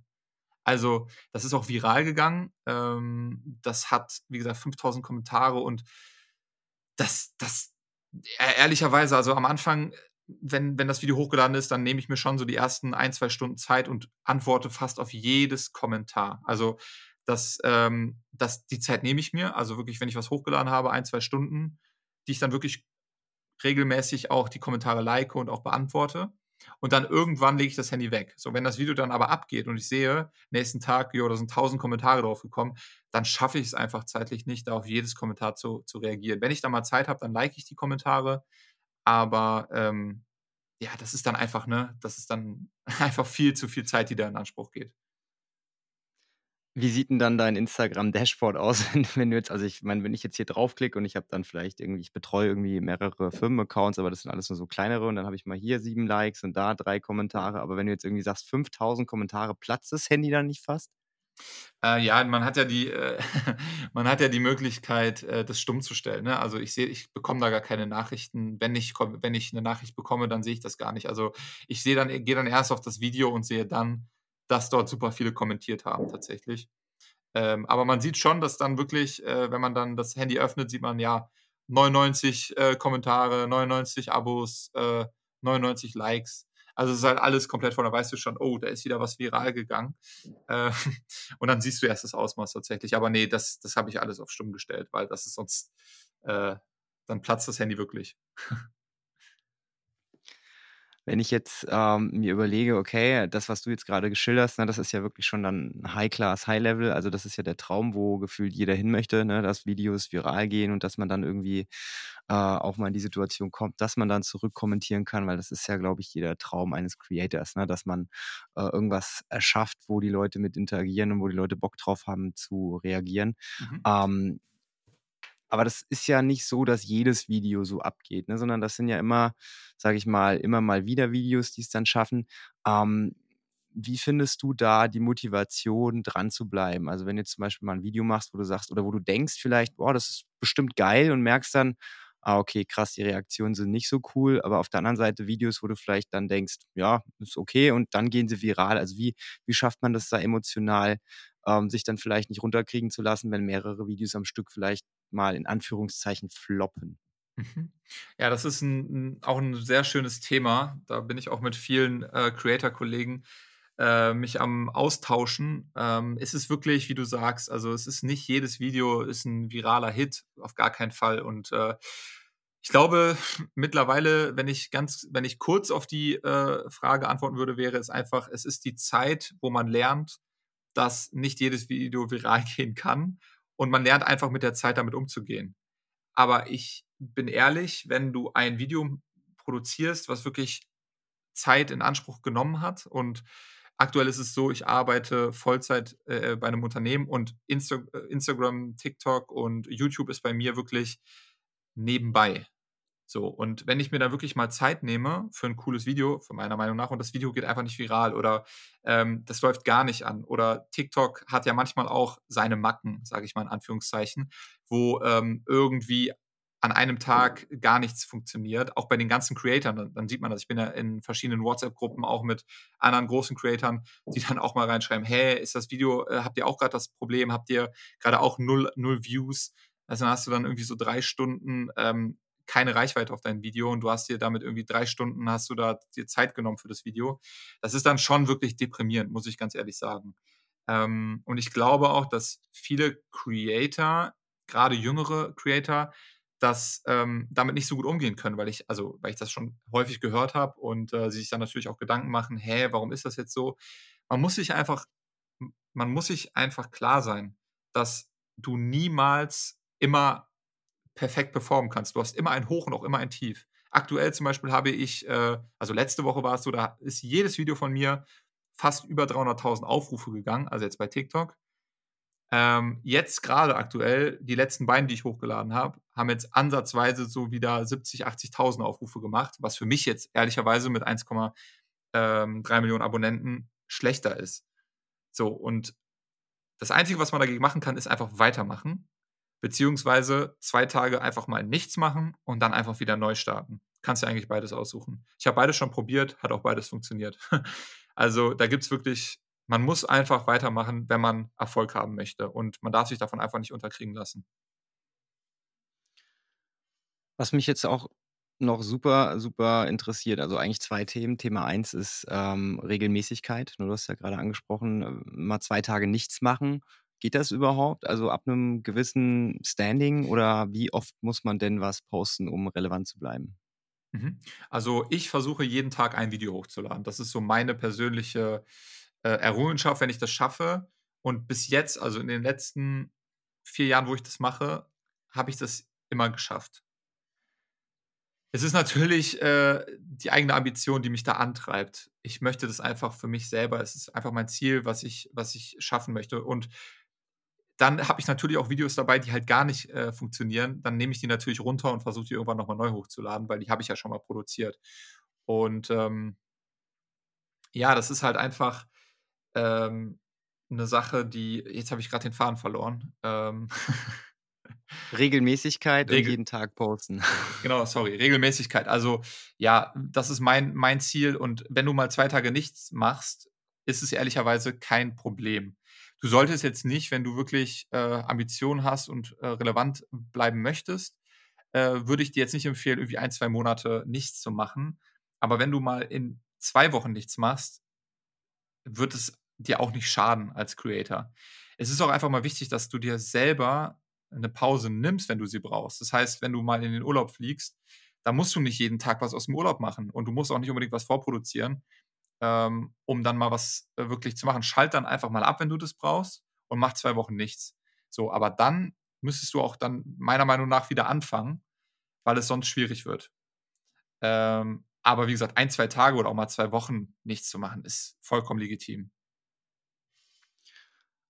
S1: Also, das ist auch viral gegangen. Ähm, das hat, wie gesagt, 5000 Kommentare und das, das, e ehrlicherweise, also am Anfang, wenn, wenn das Video hochgeladen ist, dann nehme ich mir schon so die ersten ein, zwei Stunden Zeit und antworte fast auf jedes Kommentar. Also, das, ähm, das, die Zeit nehme ich mir. Also wirklich, wenn ich was hochgeladen habe, ein, zwei Stunden, die ich dann wirklich regelmäßig auch die Kommentare like und auch beantworte und dann irgendwann lege ich das Handy weg. So, wenn das Video dann aber abgeht und ich sehe, nächsten Tag, jo, da sind tausend Kommentare drauf gekommen, dann schaffe ich es einfach zeitlich nicht, da auf jedes Kommentar zu, zu reagieren. Wenn ich da mal Zeit habe, dann like ich die Kommentare, aber ähm, ja, das ist dann einfach, ne, das ist dann einfach viel zu viel Zeit, die da in Anspruch geht.
S3: Wie sieht denn dann dein Instagram-Dashboard aus, wenn du jetzt also, ich meine, wenn ich jetzt hier draufklicke und ich habe dann vielleicht irgendwie ich betreue irgendwie mehrere Firmenaccounts, aber das sind alles nur so kleinere und dann habe ich mal hier 7 Likes und da 3 Kommentare. Aber wenn du jetzt irgendwie sagst 5.000 Kommentare, platzt das Handy dann nicht fast?
S1: Äh, ja, man hat ja die, äh, man hat ja die Möglichkeit, äh, das stumm zu stellen, ne? Also, ich sehe ich bekomme da gar keine Nachrichten. Wenn ich wenn ich 'ne Nachricht bekomme, dann sehe ich das gar nicht. Also, ich sehe dann gehe dann erst auf das Video und sehe dann, dass dort super viele kommentiert haben tatsächlich. Ähm, aber man sieht schon, dass dann wirklich, äh, wenn man dann das Handy öffnet, sieht man, ja, 99, äh, Kommentare, 99 Abos, äh, 99 Likes. Also, es ist halt alles komplett voll. Da weißt du schon: „Oh, da ist wieder was viral gegangen.“ Äh, und dann siehst du erst das Ausmaß tatsächlich. Aber ne, das das habe ich alles auf stumm gestellt, weil das ist sonst äh, dann platzt das Handy wirklich.
S3: Wenn ich jetzt, ähm, mir überlege, okay, das, was du jetzt grade geschildert hast, ne, das ist ja wirklich schon dann High Class, High Level. Also, das ist ja der Traum, wo gefühlt jeder hin möchte, ne, dass Videos viral gehen und dass man dann irgendwie, äh, auch mal in die Situation kommt, dass man dann zurückkommentieren kann, weil das ist ja, glaube ich, jeder Traum eines Creators, ne, dass man, äh, irgendwas erschafft, wo die Leute mit interagieren und wo die Leute Bock drauf haben zu reagieren.
S1: Mhm.
S3: Ähm aber das ist ja nicht so, dass jedes Video so abgeht, ne, sondern das sind ja immer, sage ich mal immer mal wieder Videos, die's dann schaffen. Ähm, wie findest du da die Motivation, dran zu bleiben? Also, wenn du zum Beispiel mal 'n Video machst, wo du sagst oder wo du denkst vielleicht: „Boah, das ist bestimmt geil“ und merkst dann: „Ah, okay, krass, die Reaktionen sind nicht so cool.“ Aber auf der anderen Seite Videos, wo du vielleicht dann denkst: „Ja, ist okay“ und dann gehen sie viral. Also, wie wie schafft man das da emotional, ähm, sich dann vielleicht nicht runterkriegen zu lassen, wenn mehrere Videos am Stück vielleicht mal in Anführungszeichen floppen?
S1: Mhm. Ja, das ist 'n 'n auch 'n sehr schönes Thema. Da bin ich auch mit vielen, äh, Creator-Kollegen, äh, mich am Austauschen. Ähm, es ist wirklich, wie du sagst also, es ist nicht jedes Video ist 'n viraler Hit, auf gar keinen Fall. Und, äh, ich glaube mittlerweile, wenn ich ganz wenn ich kurz auf die, äh, Frage antworten würde, wäre es einfach, es ist die Zeit, wo man lernt, dass nicht jedes Video viral gehen kann und man lernt einfach mit der Zeit damit umzugehen. Aber ich bin ehrlich, wenn du ein Video produzierst, was wirklich Zeit in Anspruch genommen hat und aktuell ist es so, ich arbeite Vollzeit, äh, bei 'nem Unternehmen und Insta äh, Instagram, TikTok und YouTube ist bei mir wirklich nebenbei. So, und wenn ich mir da wirklich mal Zeit nehme für 'n cooles Video, für meiner Meinung nach, und das Video geht einfach nicht viral oder, ähm, das läuft gar nicht an oder TikTok hat ja manchmal auch seine Macken, sage ich mal in Anführungszeichen, wo, ähm, irgendwie an einem Tag gar nichts funktioniert, auch bei den ganzen Creatoren. Dann dann sieht man das. Ich bin ja in verschiedenen WhatsApp-Gruppen auch mit anderen großen Creatoren, die dann auch mal reinschreiben: „Hey, ist das Video äh, habt ihr auch grad das Problem? Habt ihr grade auch 0 0 Views?“ Also, dann hast du dann irgendwie so 3 Stunden, ähm, keine Reichweite auf dein Video und du hast dir damit irgendwie 3 Stunden hast du da dir Zeit genommen für das Video. Das ist dann schon wirklich deprimierend, muss ich ganz ehrlich sagen. Ähm, und ich glaube auch, dass viele Creator, grade jüngere Creator, das, ähm, damit nicht so gut umgehen können, weil ich also, weil ich das schon häufig gehört habe und, äh, sie sich dann natürlich auch Gedanken machen: „Hä, warum ist das jetzt so?“ Man muss sich einfach man muss sich einfach klar sein, dass du niemals immer perfekt performen kannst. Du hast immer ein Hoch und auch immer ein Tief. Aktuell zum Beispiel habe ich äh, also, letzte Woche war es so, da ist jedes Video von mir fast über 300.000 Aufrufe gegangen, also, jetzt bei TikTok. Ähm, jetzt grade aktuell, die letzten beiden, die ich hochgeladen habe, haben jetzt ansatzweise so wieder 70, 80.000 Aufrufe gemacht, was für mich jetzt ehrlicherweise mit 1, ähm, 3.000.000 Abonnenten schlechter ist. So, und das Einzige, was man dagegen machen kann, ist einfach weitermachen, beziehungsweise 2 Tage einfach mal nichts machen und dann einfach wieder neu starten. Kannst dir eigentlich beides aussuchen. Ich habe beides schon probiert, hat auch beides funktioniert. Also, da gibt's wirklich man muss einfach weitermachen, wenn man Erfolg haben möchte und man darf sich davon einfach nicht unterkriegen lassen.
S3: Was mich jetzt auch noch super, super interessiert, also eigentlich 2 Themen. Thema 1 ist, ähm, Regelmäßigkeit. Du hast ja grade angesprochen, äh, mal 2 Tage nichts machen. Geht das überhaupt? Also, ab 'nem gewissen Standing oder wie oft muss man denn was posten, um relevant zu bleiben?
S1: Mhm. Also, ich versuche jeden Tag ein Video hochzuladen. Das ist so meine persönliche, äh, Errungenschaft, wenn ich das schaffe. Und bis jetzt, also, in den letzten 4 Jahren, wo ich das mache, habe ich das immer geschafft. Es ist natürlich äh, die eigene Ambition, die mich da antreibt. Ich möchte das einfach für mich selber. Es ist einfach mein Ziel, was ich, was ich schaffen möchte. Und dann habe ich natürlich auch Videos dabei, die halt gar nicht äh, funktionieren. Dann nehme ich die natürlich runter und versuche die irgendwann nochmal neu hochzuladen, weil die habe ich ja schon mal produziert. Und ähm, ja, das ist halt einfach ähm, eine Sache, die. Jetzt habe ich gerade den Faden verloren. Ähm,
S3: Regelmäßigkeit und jeden Tag posten.
S1: Genau, sorry, Regelmäßigkeit. Also ja, das ist mein, mein Ziel und wenn du mal zwei Tage nichts machst, ist es ehrlicherweise kein Problem. Du solltest jetzt nicht, wenn du wirklich äh, Ambitionen hast und äh, relevant bleiben möchtest, äh, würde ich dir jetzt nicht empfehlen, irgendwie ein, zwei Monate nichts zu machen. Aber wenn du mal in zwei Wochen nichts machst, wird es dir auch nicht schaden als Creator. Es ist auch einfach mal wichtig, dass du dir selber eine Pause nimmst, wenn du sie brauchst. Das heißt, wenn du mal in den Urlaub fliegst, dann musst du nicht jeden Tag was aus dem Urlaub machen und du musst auch nicht unbedingt was vorproduzieren, ähm, um dann mal was äh, wirklich zu machen. Schalt dann einfach mal ab, wenn du das brauchst und mach zwei Wochen nichts. So, aber dann müsstest du auch dann meiner Meinung nach wieder anfangen, weil es sonst schwierig wird. Ähm, aber wie gesagt, ein, zwei Tage oder auch mal zwei Wochen nichts zu machen, ist vollkommen legitim.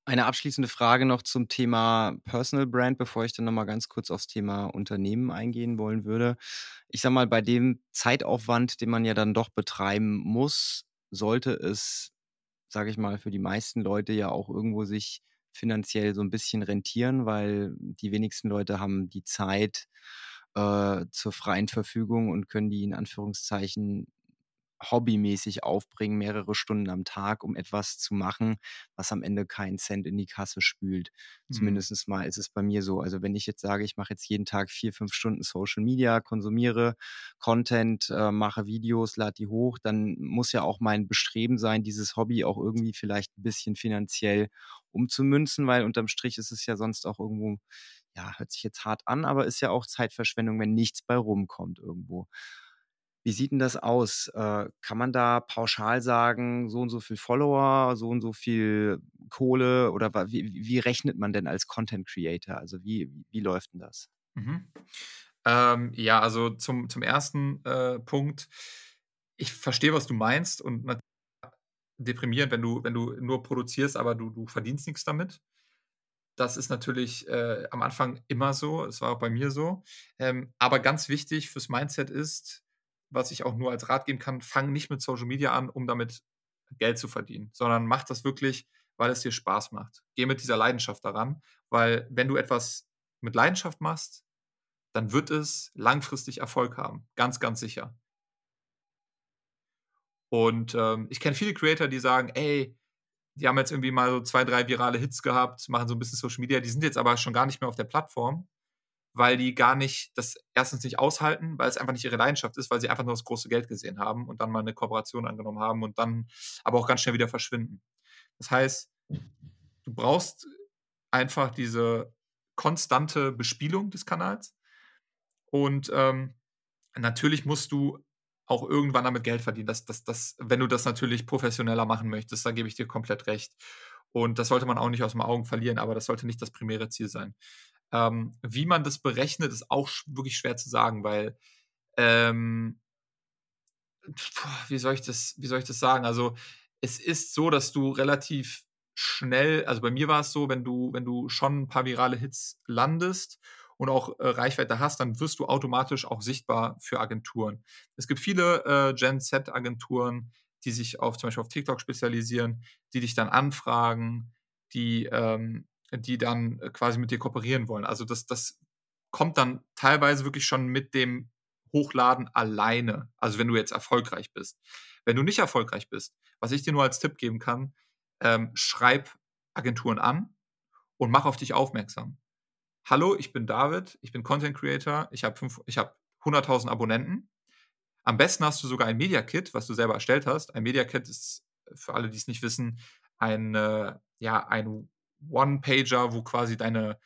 S3: Eine abschließende Frage noch zum Thema Personal Brand, bevor ich dann nochmal ganz kurz aufs Thema Unternehmen eingehen wollen würde. Ich sage mal, bei dem Zeitaufwand, den man ja dann doch betreiben muss, sollte es, sage ich mal, für die meisten Leute ja auch irgendwo sich finanziell so ein bisschen rentieren, weil die wenigsten Leute haben die Zeit äh, zur freien Verfügung und können die in Anführungszeichen hobbymäßig aufbringen, mehrere Stunden am Tag, um etwas zu machen, was am Ende keinen Cent in die Kasse spült. Mhm. Zumindest mal ist es bei mir so. Also wenn ich jetzt sage, ich mache jetzt jeden Tag vier, fünf Stunden Social Media, konsumiere Content, äh, mache Videos, lade die hoch, dann muss ja auch mein Bestreben sein, dieses Hobby auch irgendwie vielleicht ein bisschen finanziell umzumünzen, weil unterm Strich ist es ja sonst auch irgendwo ja, hört sich jetzt hart an, aber ist ja auch Zeitverschwendung, wenn nichts bei rumkommt irgendwo. Wie sieht denn das aus? Äh, kann man da pauschal sagen, so und so viel Follower, so und so viel Kohle oder wie, wie rechnet man denn als Content Creator? Also wie, wie läuft denn das?
S1: Mhm. Ähm, ja, also zum, zum ersten äh, Punkt, ich verstehe, was du meinst und deprimierend, wenn du, wenn du nur produzierst, aber du, du verdienst nichts damit. Das ist natürlich äh, am Anfang immer so, es war auch bei mir so. Ähm, aber ganz wichtig fürs Mindset ist, was ich auch nur als Rat geben kann, fang nicht mit Social Media an, um damit Geld zu verdienen, sondern mach das wirklich, weil es dir Spaß macht. Geh mit dieser Leidenschaft daran, weil wenn du etwas mit Leidenschaft machst, dann wird es langfristig Erfolg haben. Ganz, ganz sicher. Und ähm, ich kenne viele Creator, die sagen, ey, die haben jetzt irgendwie mal so zwei, drei virale Hits gehabt, machen so ein bisschen Social Media, die sind jetzt aber schon gar nicht mehr auf der Plattform weil die gar nicht das erstens nicht aushalten, weil es einfach nicht ihre Leidenschaft ist, weil sie einfach nur das große Geld gesehen haben und dann mal eine Kooperation angenommen haben und dann aber auch ganz schnell wieder verschwinden. Das heißt, du brauchst einfach diese konstante Bespielung des Kanals und ähm, natürlich musst du auch irgendwann damit Geld verdienen. Das, das, das, wenn du das natürlich professioneller machen möchtest, dann gebe ich dir komplett recht. Und das sollte man auch nicht aus den Augen verlieren, aber das sollte nicht das primäre Ziel sein. Ähm, wie man das berechnet, ist auch wirklich schwer zu sagen, weil ähm, wie soll ich das, wie soll ich das sagen? Also es ist so, dass du relativ schnell, also bei mir war es so, wenn du, wenn du schon ein paar virale Hits landest und auch äh, Reichweite hast, dann wirst du automatisch auch sichtbar für Agenturen. Es gibt viele äh, Gen Z-Agenturen, die sich auf zum Beispiel auf TikTok spezialisieren, die dich dann anfragen, die ähm, die dann äh, quasi mit dir kooperieren wollen. Also das, das kommt dann teilweise wirklich schon mit dem Hochladen alleine. Also wenn du jetzt erfolgreich bist. Wenn du nicht erfolgreich bist, was ich dir nur als Tipp geben kann, ähm, schreib Agenturen an und mach auf dich aufmerksam. Hallo, ich bin David, ich bin Content Creator, ich habe hab 100.000 Abonnenten. Am besten hast du sogar ein Media Kit, was du selber erstellt hast. Ein Media Kit ist für alle, die es nicht wissen, ein, äh, ja, ein One-Pager, wo quasi deine,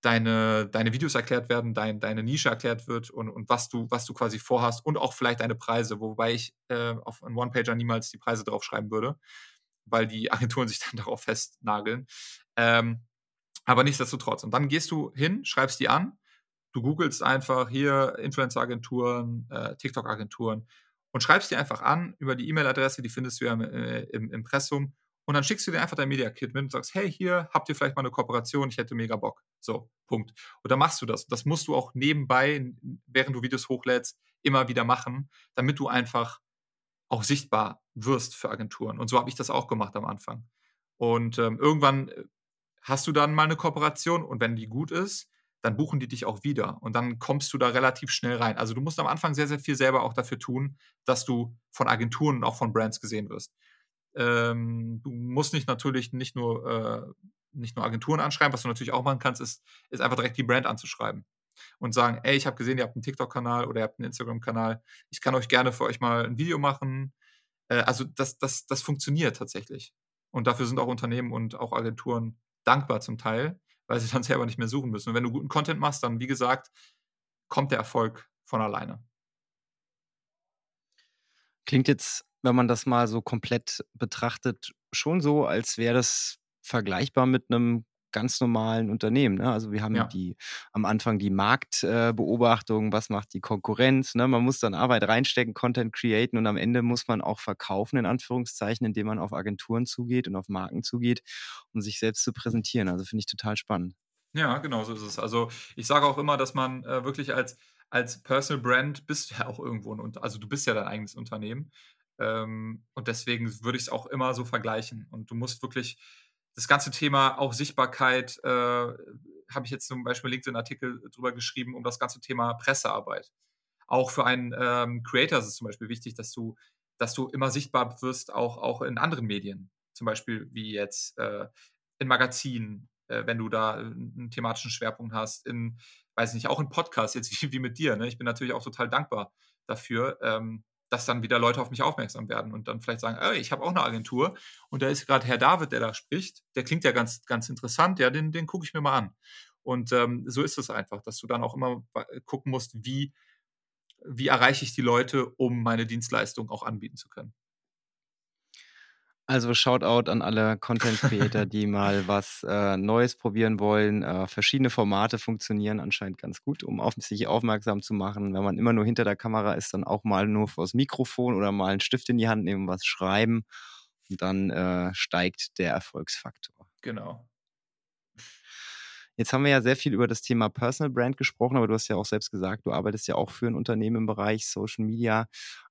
S1: deine, deine Videos erklärt werden, dein, deine Nische erklärt wird und, und was, du, was du quasi vorhast und auch vielleicht deine Preise, wobei ich äh, auf einen One-Pager niemals die Preise draufschreiben würde, weil die Agenturen sich dann darauf festnageln. Ähm, aber nichtsdestotrotz. Und dann gehst du hin, schreibst die an. Du googelst einfach hier Influencer-Agenturen, äh, TikTok-Agenturen und schreibst die einfach an über die E-Mail-Adresse, die findest du ja im, äh, im Impressum. Und dann schickst du dir einfach dein Media-Kit mit und sagst, hey, hier habt ihr vielleicht mal eine Kooperation, ich hätte mega Bock. So, Punkt. Und dann machst du das. Das musst du auch nebenbei, während du Videos hochlädst, immer wieder machen, damit du einfach auch sichtbar wirst für Agenturen. Und so habe ich das auch gemacht am Anfang. Und ähm, irgendwann äh, hast du dann mal eine Kooperation und wenn die gut ist, dann buchen die dich auch wieder und dann kommst du da relativ schnell rein. Also du musst am Anfang sehr, sehr viel selber auch dafür tun, dass du von Agenturen und auch von Brands gesehen wirst. Ähm, du musst nicht natürlich nicht nur, äh, nicht nur Agenturen anschreiben, was du natürlich auch machen kannst, ist, ist einfach direkt die Brand anzuschreiben und sagen, ey, ich habe gesehen, ihr habt einen TikTok-Kanal oder ihr habt einen Instagram-Kanal, ich kann euch gerne für euch mal ein Video machen. Äh, also das, das, das funktioniert tatsächlich. Und dafür sind auch Unternehmen und auch Agenturen dankbar zum Teil, weil sie dann selber nicht mehr suchen müssen. Und wenn du guten Content machst, dann, wie gesagt, kommt der Erfolg von alleine.
S3: Klingt jetzt, wenn man das mal so komplett betrachtet, schon so, als wäre das vergleichbar mit einem ganz normalen Unternehmen. Ne? Also wir haben ja. die am Anfang die Marktbeobachtung, äh, was macht die Konkurrenz. Ne? Man muss dann Arbeit reinstecken, Content createn und am Ende muss man auch verkaufen, in Anführungszeichen, indem man auf Agenturen zugeht und auf Marken zugeht, um sich selbst zu präsentieren. Also finde ich total spannend.
S1: Ja, genau so ist es. Also ich sage auch immer, dass man äh, wirklich als, als Personal Brand bist ja auch irgendwo ein Also du bist ja dein eigenes Unternehmen. Ähm, und deswegen würde ich es auch immer so vergleichen. Und du musst wirklich das ganze Thema auch Sichtbarkeit, äh, habe ich jetzt zum Beispiel LinkedIn-Artikel drüber geschrieben, um das ganze Thema Pressearbeit. Auch für einen ähm, Creator ist es zum Beispiel wichtig, dass du, dass du immer sichtbar wirst, auch, auch in anderen Medien. Zum Beispiel wie jetzt äh, in Magazinen, äh, wenn du da einen thematischen Schwerpunkt hast, in, weiß nicht, auch in Podcasts, jetzt wie, wie mit dir. Ne? Ich bin natürlich auch total dankbar dafür, ähm, dass dann wieder Leute auf mich aufmerksam werden und dann vielleicht sagen, ich habe auch eine Agentur und da ist gerade Herr David, der da spricht, der klingt ja ganz, ganz interessant, ja, den, den gucke ich mir mal an. Und ähm, so ist es einfach, dass du dann auch immer gucken musst, wie, wie erreiche ich die Leute, um meine Dienstleistung auch anbieten zu können.
S3: Also Shoutout an alle Content Creator, die mal was äh, Neues probieren wollen. Äh, verschiedene Formate funktionieren anscheinend ganz gut, um auf sich aufmerksam zu machen. Wenn man immer nur hinter der Kamera ist, dann auch mal nur vors Mikrofon oder mal einen Stift in die Hand nehmen, was schreiben. Und dann äh, steigt der Erfolgsfaktor.
S1: Genau.
S3: Jetzt haben wir ja sehr viel über das Thema Personal Brand gesprochen, aber du hast ja auch selbst gesagt, du arbeitest ja auch für ein Unternehmen im Bereich Social Media.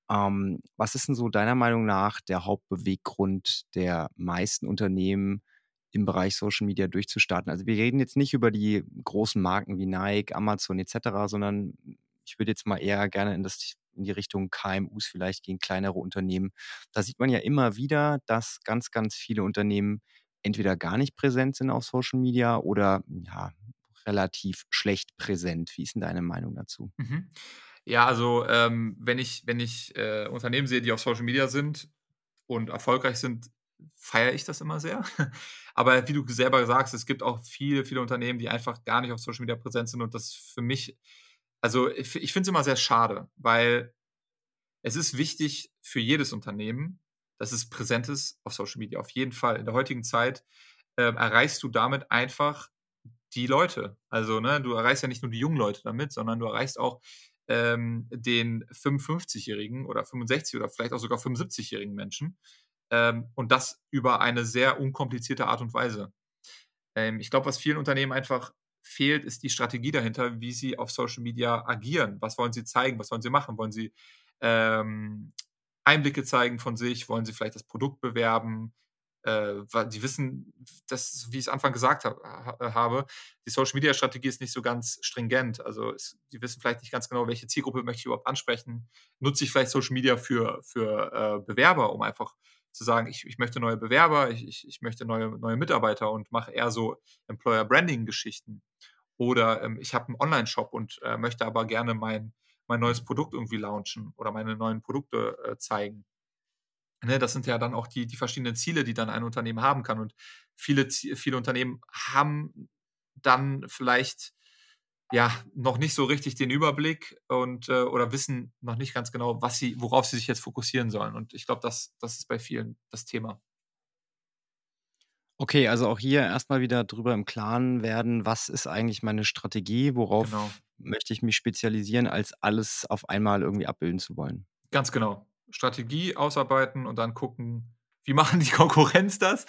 S3: Ähm, was ist denn so deiner Meinung nach der Hauptbeweggrund der meisten Unternehmen im Bereich Social Media durchzustarten? Also wir reden jetzt nicht über die großen Marken wie Nike, Amazon etc., sondern ich würde jetzt mal eher gerne in, das, in die Richtung KMUs vielleicht gehen, kleinere Unternehmen. Da sieht man ja immer wieder, dass ganz, ganz viele Unternehmen entweder gar nicht präsent sind auf Social Media oder ja, relativ schlecht präsent. Wie ist denn deine Meinung dazu?
S1: Mhm. Ja, also ähm, wenn ich, wenn ich äh, Unternehmen sehe, die auf Social Media sind und erfolgreich sind, feiere ich das immer sehr. Aber wie du selber sagst, es gibt auch viele, viele Unternehmen, die einfach gar nicht auf Social Media präsent sind und das für mich, also ich, finde es immer sehr schade, weil es ist wichtig für jedes Unternehmen, dass es präsent ist auf Social Media. Auf jeden Fall. In der heutigen Zeit äh, erreichst du damit einfach die Leute. Also, ne, du erreichst ja nicht nur die jungen Leute damit, sondern du erreichst auch ähm, den 55-jährigen oder 65 oder vielleicht auch sogar 75-jährigen Menschen. Ähm, und das über eine sehr unkomplizierte Art und Weise. Ähm, ich glaube, was vielen Unternehmen einfach fehlt, ist die Strategie dahinter, wie sie auf Social Media agieren. Was wollen sie zeigen? Was wollen sie machen? Wollen sie ähm, Einblicke zeigen von sich? Wollen sie vielleicht das Produkt bewerben? Äh, weil die wissen, dass, wie ich es Anfang gesagt hab, habe, die Social Media Strategie ist nicht so ganz stringent. Also es, die wissen vielleicht nicht ganz genau, welche Zielgruppe möchte ich überhaupt ansprechen. Nutze ich vielleicht Social Media für, für äh, Bewerber, um einfach zu sagen, ich, ich möchte neue Bewerber, ich, ich, ich möchte neue, neue Mitarbeiter und mache eher so Employer Branding Geschichten. Oder ähm, ich habe einen Online-Shop und äh, möchte aber gerne mein, mein neues Produkt irgendwie launchen oder meine neuen Produkte äh, zeigen. Ne, das sind ja dann auch die, die verschiedenen Ziele, die dann ein Unternehmen haben kann. Und viele, viele Unternehmen haben dann vielleicht ja noch nicht so richtig den Überblick und äh, oder wissen noch nicht ganz genau, was sie, worauf sie sich jetzt fokussieren sollen. Und ich glaube, das, das ist bei vielen das Thema.
S3: Okay, also auch hier erstmal wieder drüber im Klaren werden, was ist eigentlich meine Strategie, worauf genau. möchte ich mich spezialisieren, als alles auf einmal irgendwie abbilden zu wollen.
S1: Ganz genau. Strategie ausarbeiten und dann gucken, wie machen die Konkurrenz das?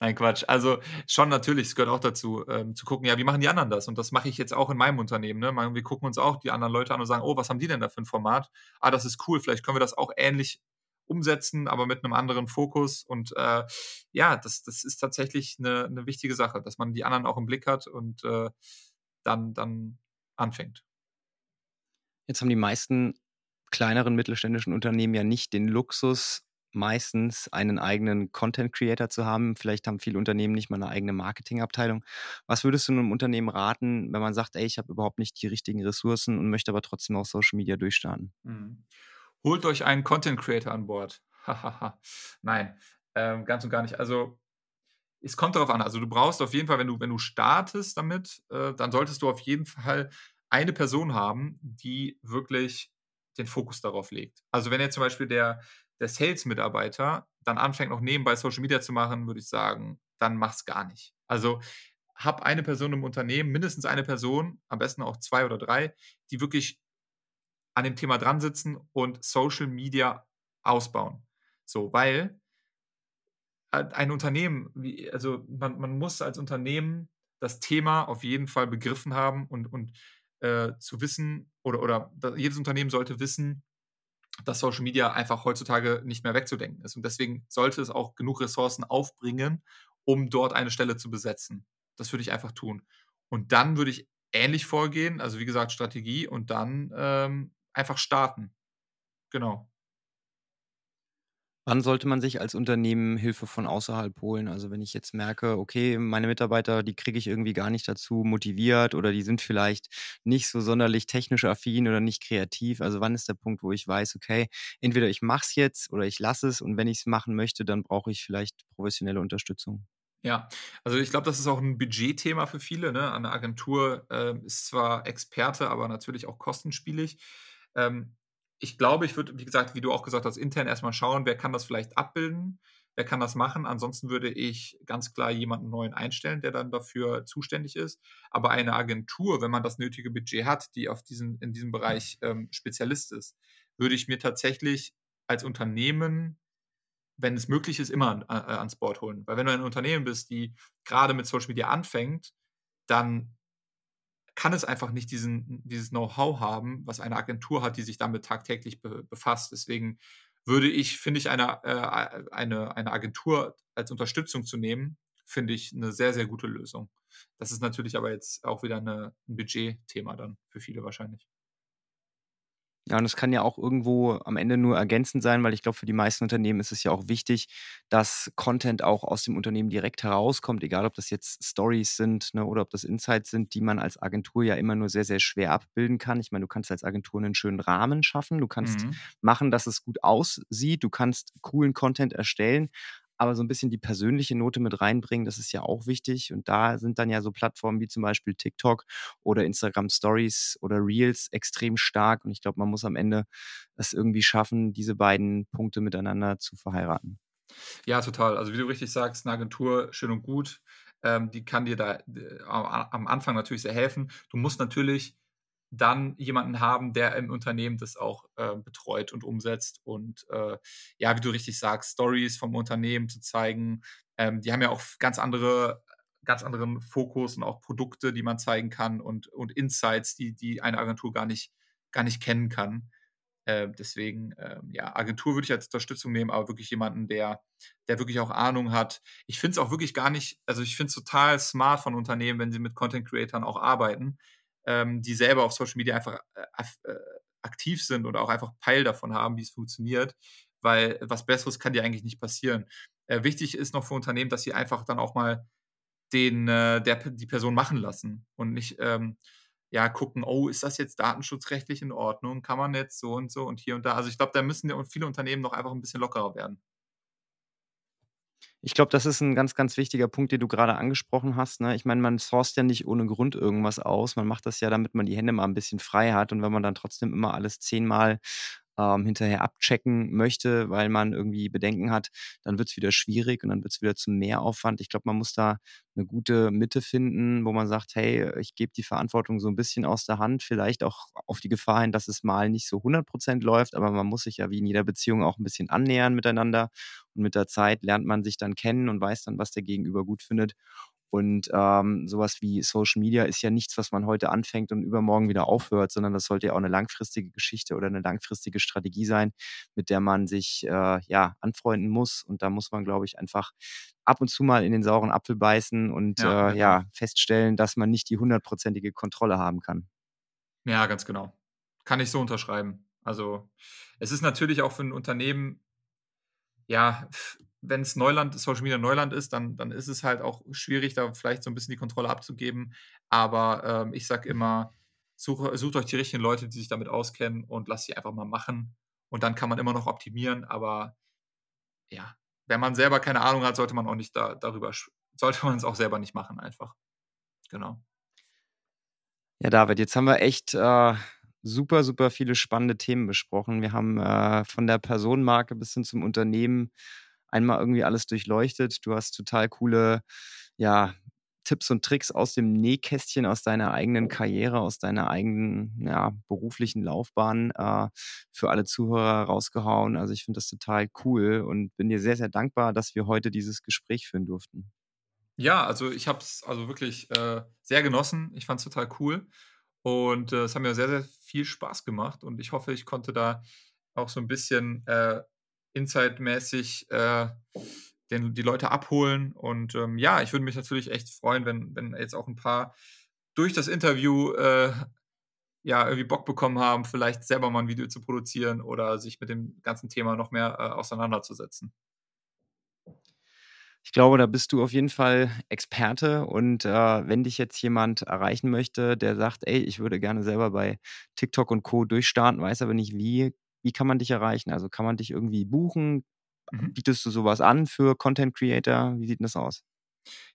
S1: Nein, Quatsch. Also schon natürlich, es gehört auch dazu, ähm, zu gucken, ja, wie machen die anderen das? Und das mache ich jetzt auch in meinem Unternehmen. Ne? Wir gucken uns auch die anderen Leute an und sagen, oh, was haben die denn da für ein Format? Ah, das ist cool, vielleicht können wir das auch ähnlich umsetzen, aber mit einem anderen Fokus. Und äh, ja, das, das ist tatsächlich eine, eine, wichtige Sache, dass man die anderen auch im Blick hat und äh, dann, dann anfängt.
S3: Jetzt haben die meisten kleineren mittelständischen Unternehmen ja nicht den Luxus, meistens einen eigenen Content Creator zu haben. Vielleicht haben viele Unternehmen nicht mal eine eigene Marketingabteilung. Was würdest du einem Unternehmen raten, wenn man sagt, ey, ich habe überhaupt nicht die richtigen Ressourcen und möchte aber trotzdem auf Social Media durchstarten?
S1: Mhm. Holt euch einen Content Creator an Bord. Nein, ähm, ganz und gar nicht. Also es kommt darauf an. Also du brauchst auf jeden Fall, wenn du, wenn du startest damit, äh, dann solltest du auf jeden Fall eine Person haben, die wirklich den Fokus darauf legt. Also wenn jetzt zum Beispiel der, der Sales-Mitarbeiter dann anfängt, noch nebenbei Social Media zu machen, würde ich sagen, dann mach's gar nicht. Also hab eine Person im Unternehmen, mindestens eine Person, am besten auch zwei oder drei, die wirklich an dem Thema dran sitzen und Social Media ausbauen. So, weil ein Unternehmen, also man, man muss als Unternehmen das Thema auf jeden Fall begriffen haben und, und äh, zu wissen, oder, oder jedes Unternehmen sollte wissen, dass Social Media einfach heutzutage nicht mehr wegzudenken ist. Und deswegen sollte es auch genug Ressourcen aufbringen, um dort eine Stelle zu besetzen. Das würde ich einfach tun. Und dann würde ich ähnlich vorgehen, also wie gesagt, Strategie und dann ähm, einfach starten. Genau.
S3: Wann sollte man sich als Unternehmen Hilfe von außerhalb holen? Also wenn ich jetzt merke, okay, meine Mitarbeiter, die kriege ich irgendwie gar nicht dazu motiviert oder die sind vielleicht nicht so sonderlich technisch affin oder nicht kreativ. Also wann ist der Punkt, wo ich weiß, okay, entweder ich mache es jetzt oder ich lasse es und wenn ich es machen möchte, dann brauche ich vielleicht professionelle Unterstützung.
S1: Ja, also ich glaube, das ist auch ein Budgetthema für viele. Ne? Eine Agentur äh, ist zwar Experte, aber natürlich auch kostenspielig. Ähm, ich glaube, ich würde, wie gesagt, wie du auch gesagt hast, intern erstmal schauen, wer kann das vielleicht abbilden, wer kann das machen. Ansonsten würde ich ganz klar jemanden neuen einstellen, der dann dafür zuständig ist. Aber eine Agentur, wenn man das nötige Budget hat, die auf diesen, in diesem Bereich ähm, Spezialist ist, würde ich mir tatsächlich als Unternehmen, wenn es möglich ist, immer äh, ans Board holen. Weil wenn du ein Unternehmen bist, die gerade mit Social Media anfängt, dann kann es einfach nicht diesen, dieses Know-how haben, was eine Agentur hat, die sich damit tagtäglich be befasst. Deswegen würde ich, finde ich, eine, äh, eine, eine Agentur als Unterstützung zu nehmen, finde ich eine sehr, sehr gute Lösung. Das ist natürlich aber jetzt auch wieder eine, ein Budgetthema dann für viele wahrscheinlich.
S3: Ja, und es kann ja auch irgendwo am Ende nur ergänzend sein, weil ich glaube, für die meisten Unternehmen ist es ja auch wichtig, dass Content auch aus dem Unternehmen direkt herauskommt, egal ob das jetzt Stories sind ne, oder ob das Insights sind, die man als Agentur ja immer nur sehr, sehr schwer abbilden kann. Ich meine, du kannst als Agentur einen schönen Rahmen schaffen, du kannst mhm. machen, dass es gut aussieht, du kannst coolen Content erstellen, aber so ein bisschen die persönliche Note mit reinbringen, das ist ja auch wichtig. Und da sind dann ja so Plattformen wie zum Beispiel TikTok oder Instagram Stories oder Reels extrem stark. Und ich glaube, man muss am Ende es irgendwie schaffen, diese beiden Punkte miteinander zu verheiraten.
S1: Ja, total. Also wie du richtig sagst, eine Agentur schön und gut. Ähm, die kann dir da äh, am Anfang natürlich sehr helfen. Du musst natürlich dann jemanden haben, der im Unternehmen das auch äh, betreut und umsetzt. Und äh, ja, wie du richtig sagst, Stories vom Unternehmen zu zeigen. Ähm, die haben ja auch ganz andere, ganz anderen Fokus und auch Produkte, die man zeigen kann und, und Insights, die, die eine Agentur gar nicht, gar nicht kennen kann. Äh, deswegen, ähm, ja, Agentur würde ich als Unterstützung nehmen, aber wirklich jemanden, der, der wirklich auch Ahnung hat. Ich finde es auch wirklich gar nicht, also ich finde es total smart von Unternehmen, wenn sie mit Content Creatern auch arbeiten, ähm, die selber auf Social Media einfach äh, äh, aktiv sind und auch einfach Peil davon haben, wie es funktioniert, weil was Besseres kann dir eigentlich nicht passieren. Äh, wichtig ist noch für Unternehmen, dass sie einfach dann auch mal den, äh, der, die Person machen lassen und nicht ähm, ja, gucken, oh, ist das jetzt datenschutzrechtlich in Ordnung? Kann man jetzt so und so und hier und da? Also ich glaube, da müssen viele Unternehmen noch einfach ein bisschen lockerer werden.
S3: Ich glaube, das ist ein ganz, ganz wichtiger Punkt, den du gerade angesprochen hast, ne? Ich meine, man sourced ja nicht ohne Grund irgendwas aus. Man macht das ja, damit man die Hände mal ein bisschen frei hat und wenn man dann trotzdem immer alles zehnmal, ähm, hinterher abchecken möchte, weil man irgendwie Bedenken hat, dann wird es wieder schwierig und dann wird es wieder zum Mehraufwand. Ich glaube, man muss da eine gute Mitte finden, wo man sagt, hey, ich gebe die Verantwortung so ein bisschen aus der Hand, vielleicht auch auf die Gefahr hin, dass es mal nicht so 100 Prozent läuft, aber man muss sich ja wie in jeder Beziehung auch ein bisschen annähern miteinander und mit der Zeit lernt man sich dann kennen und weiß dann, was der Gegenüber gut findet und ähm, sowas wie Social Media ist ja nichts, was man heute anfängt und übermorgen wieder aufhört, sondern das sollte ja auch eine langfristige Geschichte oder eine langfristige Strategie sein, mit der man sich äh, ja anfreunden muss. Und da muss man, glaube ich, einfach ab und zu mal in den sauren Apfel beißen und ja, äh, ja feststellen, dass man nicht die hundertprozentige Kontrolle haben kann.
S1: Ja, ganz genau. Kann ich so unterschreiben. Also es ist natürlich auch für ein Unternehmen ja, wenn es Neuland, Social Media Neuland ist, dann, dann ist es halt auch schwierig, da vielleicht so ein bisschen die Kontrolle abzugeben. Aber ähm, ich sage immer, such, sucht euch die richtigen Leute, die sich damit auskennen und lasst sie einfach mal machen. Und dann kann man immer noch optimieren. Aber ja, wenn man selber keine Ahnung hat, sollte man auch nicht da, darüber, sollte man es auch selber nicht machen, einfach. Genau.
S3: Ja, David, jetzt haben wir echt äh, super, super viele spannende Themen besprochen. Wir haben äh, von der Personenmarke bis hin zum Unternehmen einmal irgendwie alles durchleuchtet. Du hast total coole, ja, Tipps und Tricks aus dem Nähkästchen, aus deiner eigenen Karriere, aus deiner eigenen ja, beruflichen Laufbahn äh, für alle Zuhörer rausgehauen. Also ich finde das total cool und bin dir sehr, sehr dankbar, dass wir heute dieses Gespräch führen durften.
S1: Ja, also ich habe es also wirklich äh, sehr genossen. Ich fand es total cool. Und äh, es hat mir sehr, sehr viel Spaß gemacht und ich hoffe, ich konnte da auch so ein bisschen Insight-mäßig äh, die Leute abholen. Und ähm, ja, ich würde mich natürlich echt freuen, wenn, wenn jetzt auch ein paar durch das Interview äh, ja irgendwie Bock bekommen haben, vielleicht selber mal ein Video zu produzieren oder sich mit dem ganzen Thema noch mehr äh, auseinanderzusetzen.
S3: Ich glaube, da bist du auf jeden Fall Experte. Und äh, wenn dich jetzt jemand erreichen möchte, der sagt, ey, ich würde gerne selber bei TikTok und Co. durchstarten, weiß aber nicht wie, wie kann man dich erreichen? Also kann man dich irgendwie buchen? Mhm. Bietest du sowas an für Content Creator? Wie sieht denn das aus?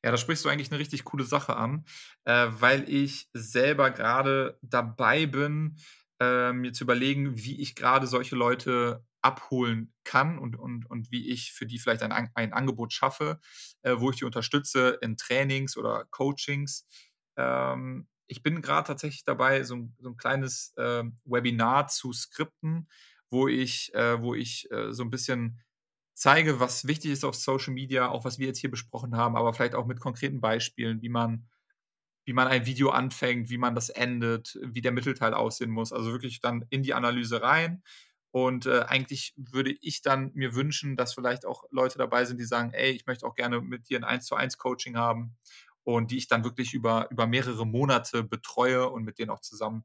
S1: Ja, da sprichst du eigentlich eine richtig coole Sache an, äh, weil ich selber gerade dabei bin, äh, mir zu überlegen, wie ich gerade solche Leute abholen kann und, und, und wie ich für die vielleicht ein, ein Angebot schaffe, äh, wo ich die unterstütze in Trainings oder Coachings. Ähm, ich bin gerade tatsächlich dabei, so ein, so ein kleines äh, Webinar zu skripten, wo ich, äh, wo ich äh, so ein bisschen zeige, was wichtig ist auf Social Media, auch was wir jetzt hier besprochen haben, aber vielleicht auch mit konkreten Beispielen, wie man, wie man ein Video anfängt, wie man das endet, wie der Mittelteil aussehen muss. Also wirklich dann in die Analyse rein und äh, eigentlich würde ich dann mir wünschen, dass vielleicht auch Leute dabei sind, die sagen, ey, ich möchte auch gerne mit dir ein 1 zu 1 Coaching haben und die ich dann wirklich über, über mehrere Monate betreue und mit denen auch zusammen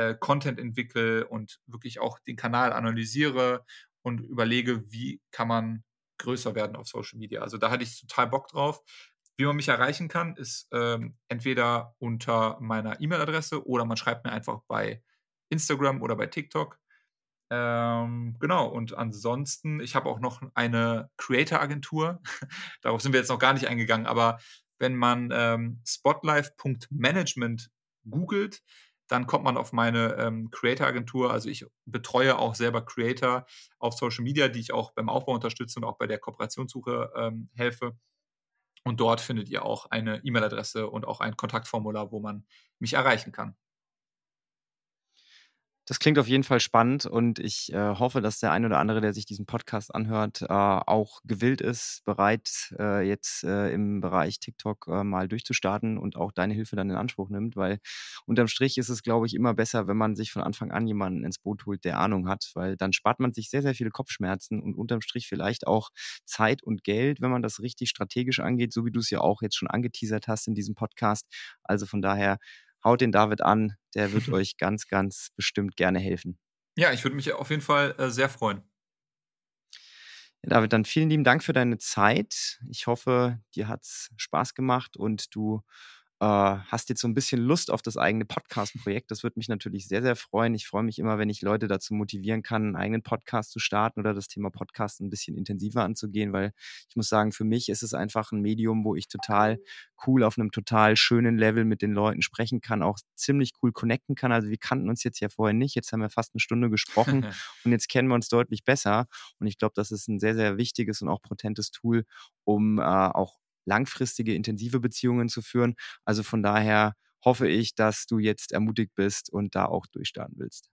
S1: äh, Content entwickle und wirklich auch den Kanal analysiere und überlege, wie kann man größer werden auf Social Media. Also da hatte ich total Bock drauf. Wie man mich erreichen kann, ist ähm, entweder unter meiner E-Mail-Adresse oder man schreibt mir einfach bei Instagram oder bei TikTok. Ähm, genau, und ansonsten, ich habe auch noch eine Creator-Agentur. Darauf sind wir jetzt noch gar nicht eingegangen, aber wenn man ähm, spotlife.management googelt, dann kommt man auf meine ähm, Creator-Agentur. Also ich betreue auch selber Creator auf Social Media, die ich auch beim Aufbau unterstütze und auch bei der Kooperationssuche ähm, helfe. Und dort findet ihr auch eine E-Mail-Adresse und auch ein Kontaktformular, wo man mich erreichen kann.
S3: Das klingt auf jeden Fall spannend und ich äh, hoffe, dass der ein oder andere, der sich diesen Podcast anhört, äh, auch gewillt ist, bereit, äh, jetzt äh, im Bereich TikTok äh, mal durchzustarten und auch deine Hilfe dann in Anspruch nimmt, weil unterm Strich ist es, glaube ich, immer besser, wenn man sich von Anfang an jemanden ins Boot holt, der Ahnung hat, weil dann spart man sich sehr, sehr viele Kopfschmerzen und unterm Strich vielleicht auch Zeit und Geld, wenn man das richtig strategisch angeht, so wie du es ja auch jetzt schon angeteasert hast in diesem Podcast. Also von daher haut den David an, der wird euch ganz, ganz bestimmt gerne helfen.
S1: Ja, ich würde mich auf jeden Fall äh, sehr freuen.
S3: Ja, David, dann vielen lieben Dank für deine Zeit. Ich hoffe, dir hat es Spaß gemacht und du hast jetzt so ein bisschen Lust auf das eigene Podcast-Projekt. Das würde mich natürlich sehr, sehr freuen. Ich freue mich immer, wenn ich Leute dazu motivieren kann, einen eigenen Podcast zu starten oder das Thema Podcast ein bisschen intensiver anzugehen, weil ich muss sagen, für mich ist es einfach ein Medium, wo ich total cool auf einem total schönen Level mit den Leuten sprechen kann, auch ziemlich cool connecten kann. Also wir kannten uns jetzt ja vorher nicht. Jetzt haben wir fast eine Stunde gesprochen und jetzt kennen wir uns deutlich besser. Und ich glaube, das ist ein sehr, sehr wichtiges und auch potentes Tool, um äh, auch langfristige, intensive Beziehungen zu führen. Also von daher hoffe ich, dass du jetzt ermutigt bist und da auch durchstarten willst.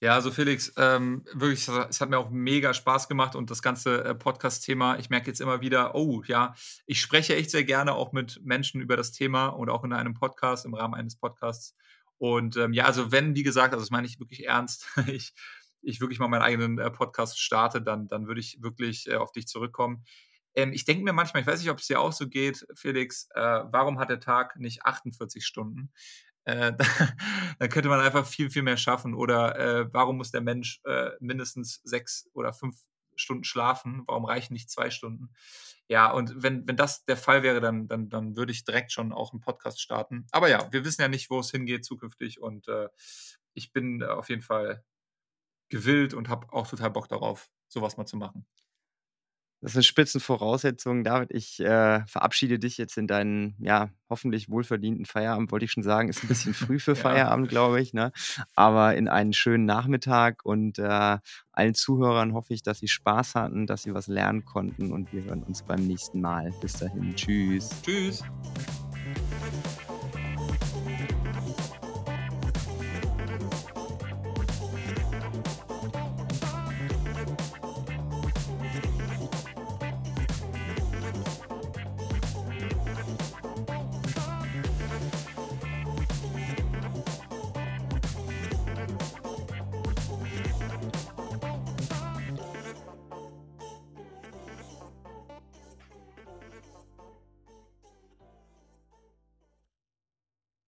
S1: Ja, also Felix, ähm, wirklich, es hat mir auch mega Spaß gemacht und das ganze äh, Podcast-Thema, ich merke jetzt immer wieder, oh ja, ich spreche echt sehr gerne auch mit Menschen über das Thema und auch in einem Podcast, im Rahmen eines Podcasts. Und ähm, ja, also wenn, wie gesagt, also das meine ich wirklich ernst, ich, ich wirklich mal meinen eigenen äh, Podcast starte, dann, dann würde ich wirklich äh, auf dich zurückkommen. Ähm, ich denke mir manchmal, ich weiß nicht, ob es dir auch so geht, Felix, äh, warum hat der Tag nicht 48 Stunden? Äh, dann könnte man einfach viel, viel mehr schaffen. Oder äh, warum muss der Mensch äh, mindestens sechs oder fünf Stunden schlafen? Warum reichen nicht zwei Stunden? Ja, und wenn, wenn das der Fall wäre, dann, dann, dann würde ich direkt schon auch einen Podcast starten. Aber ja, wir wissen ja nicht, wo es hingeht zukünftig. Und äh, ich bin auf jeden Fall gewillt und habe auch total Bock darauf, sowas mal zu machen.
S3: Das sind Spitzenvoraussetzungen. David, ich äh, verabschiede dich jetzt in deinen, ja, hoffentlich wohlverdienten Feierabend, wollte ich schon sagen. Ist ein bisschen früh für ja. Feierabend, glaube ich, ne? Aber in einen schönen Nachmittag und äh, allen Zuhörern hoffe ich, dass sie Spaß hatten, dass sie was lernen konnten und wir hören uns beim nächsten Mal. Bis dahin. Tschüss.
S1: Tschüss.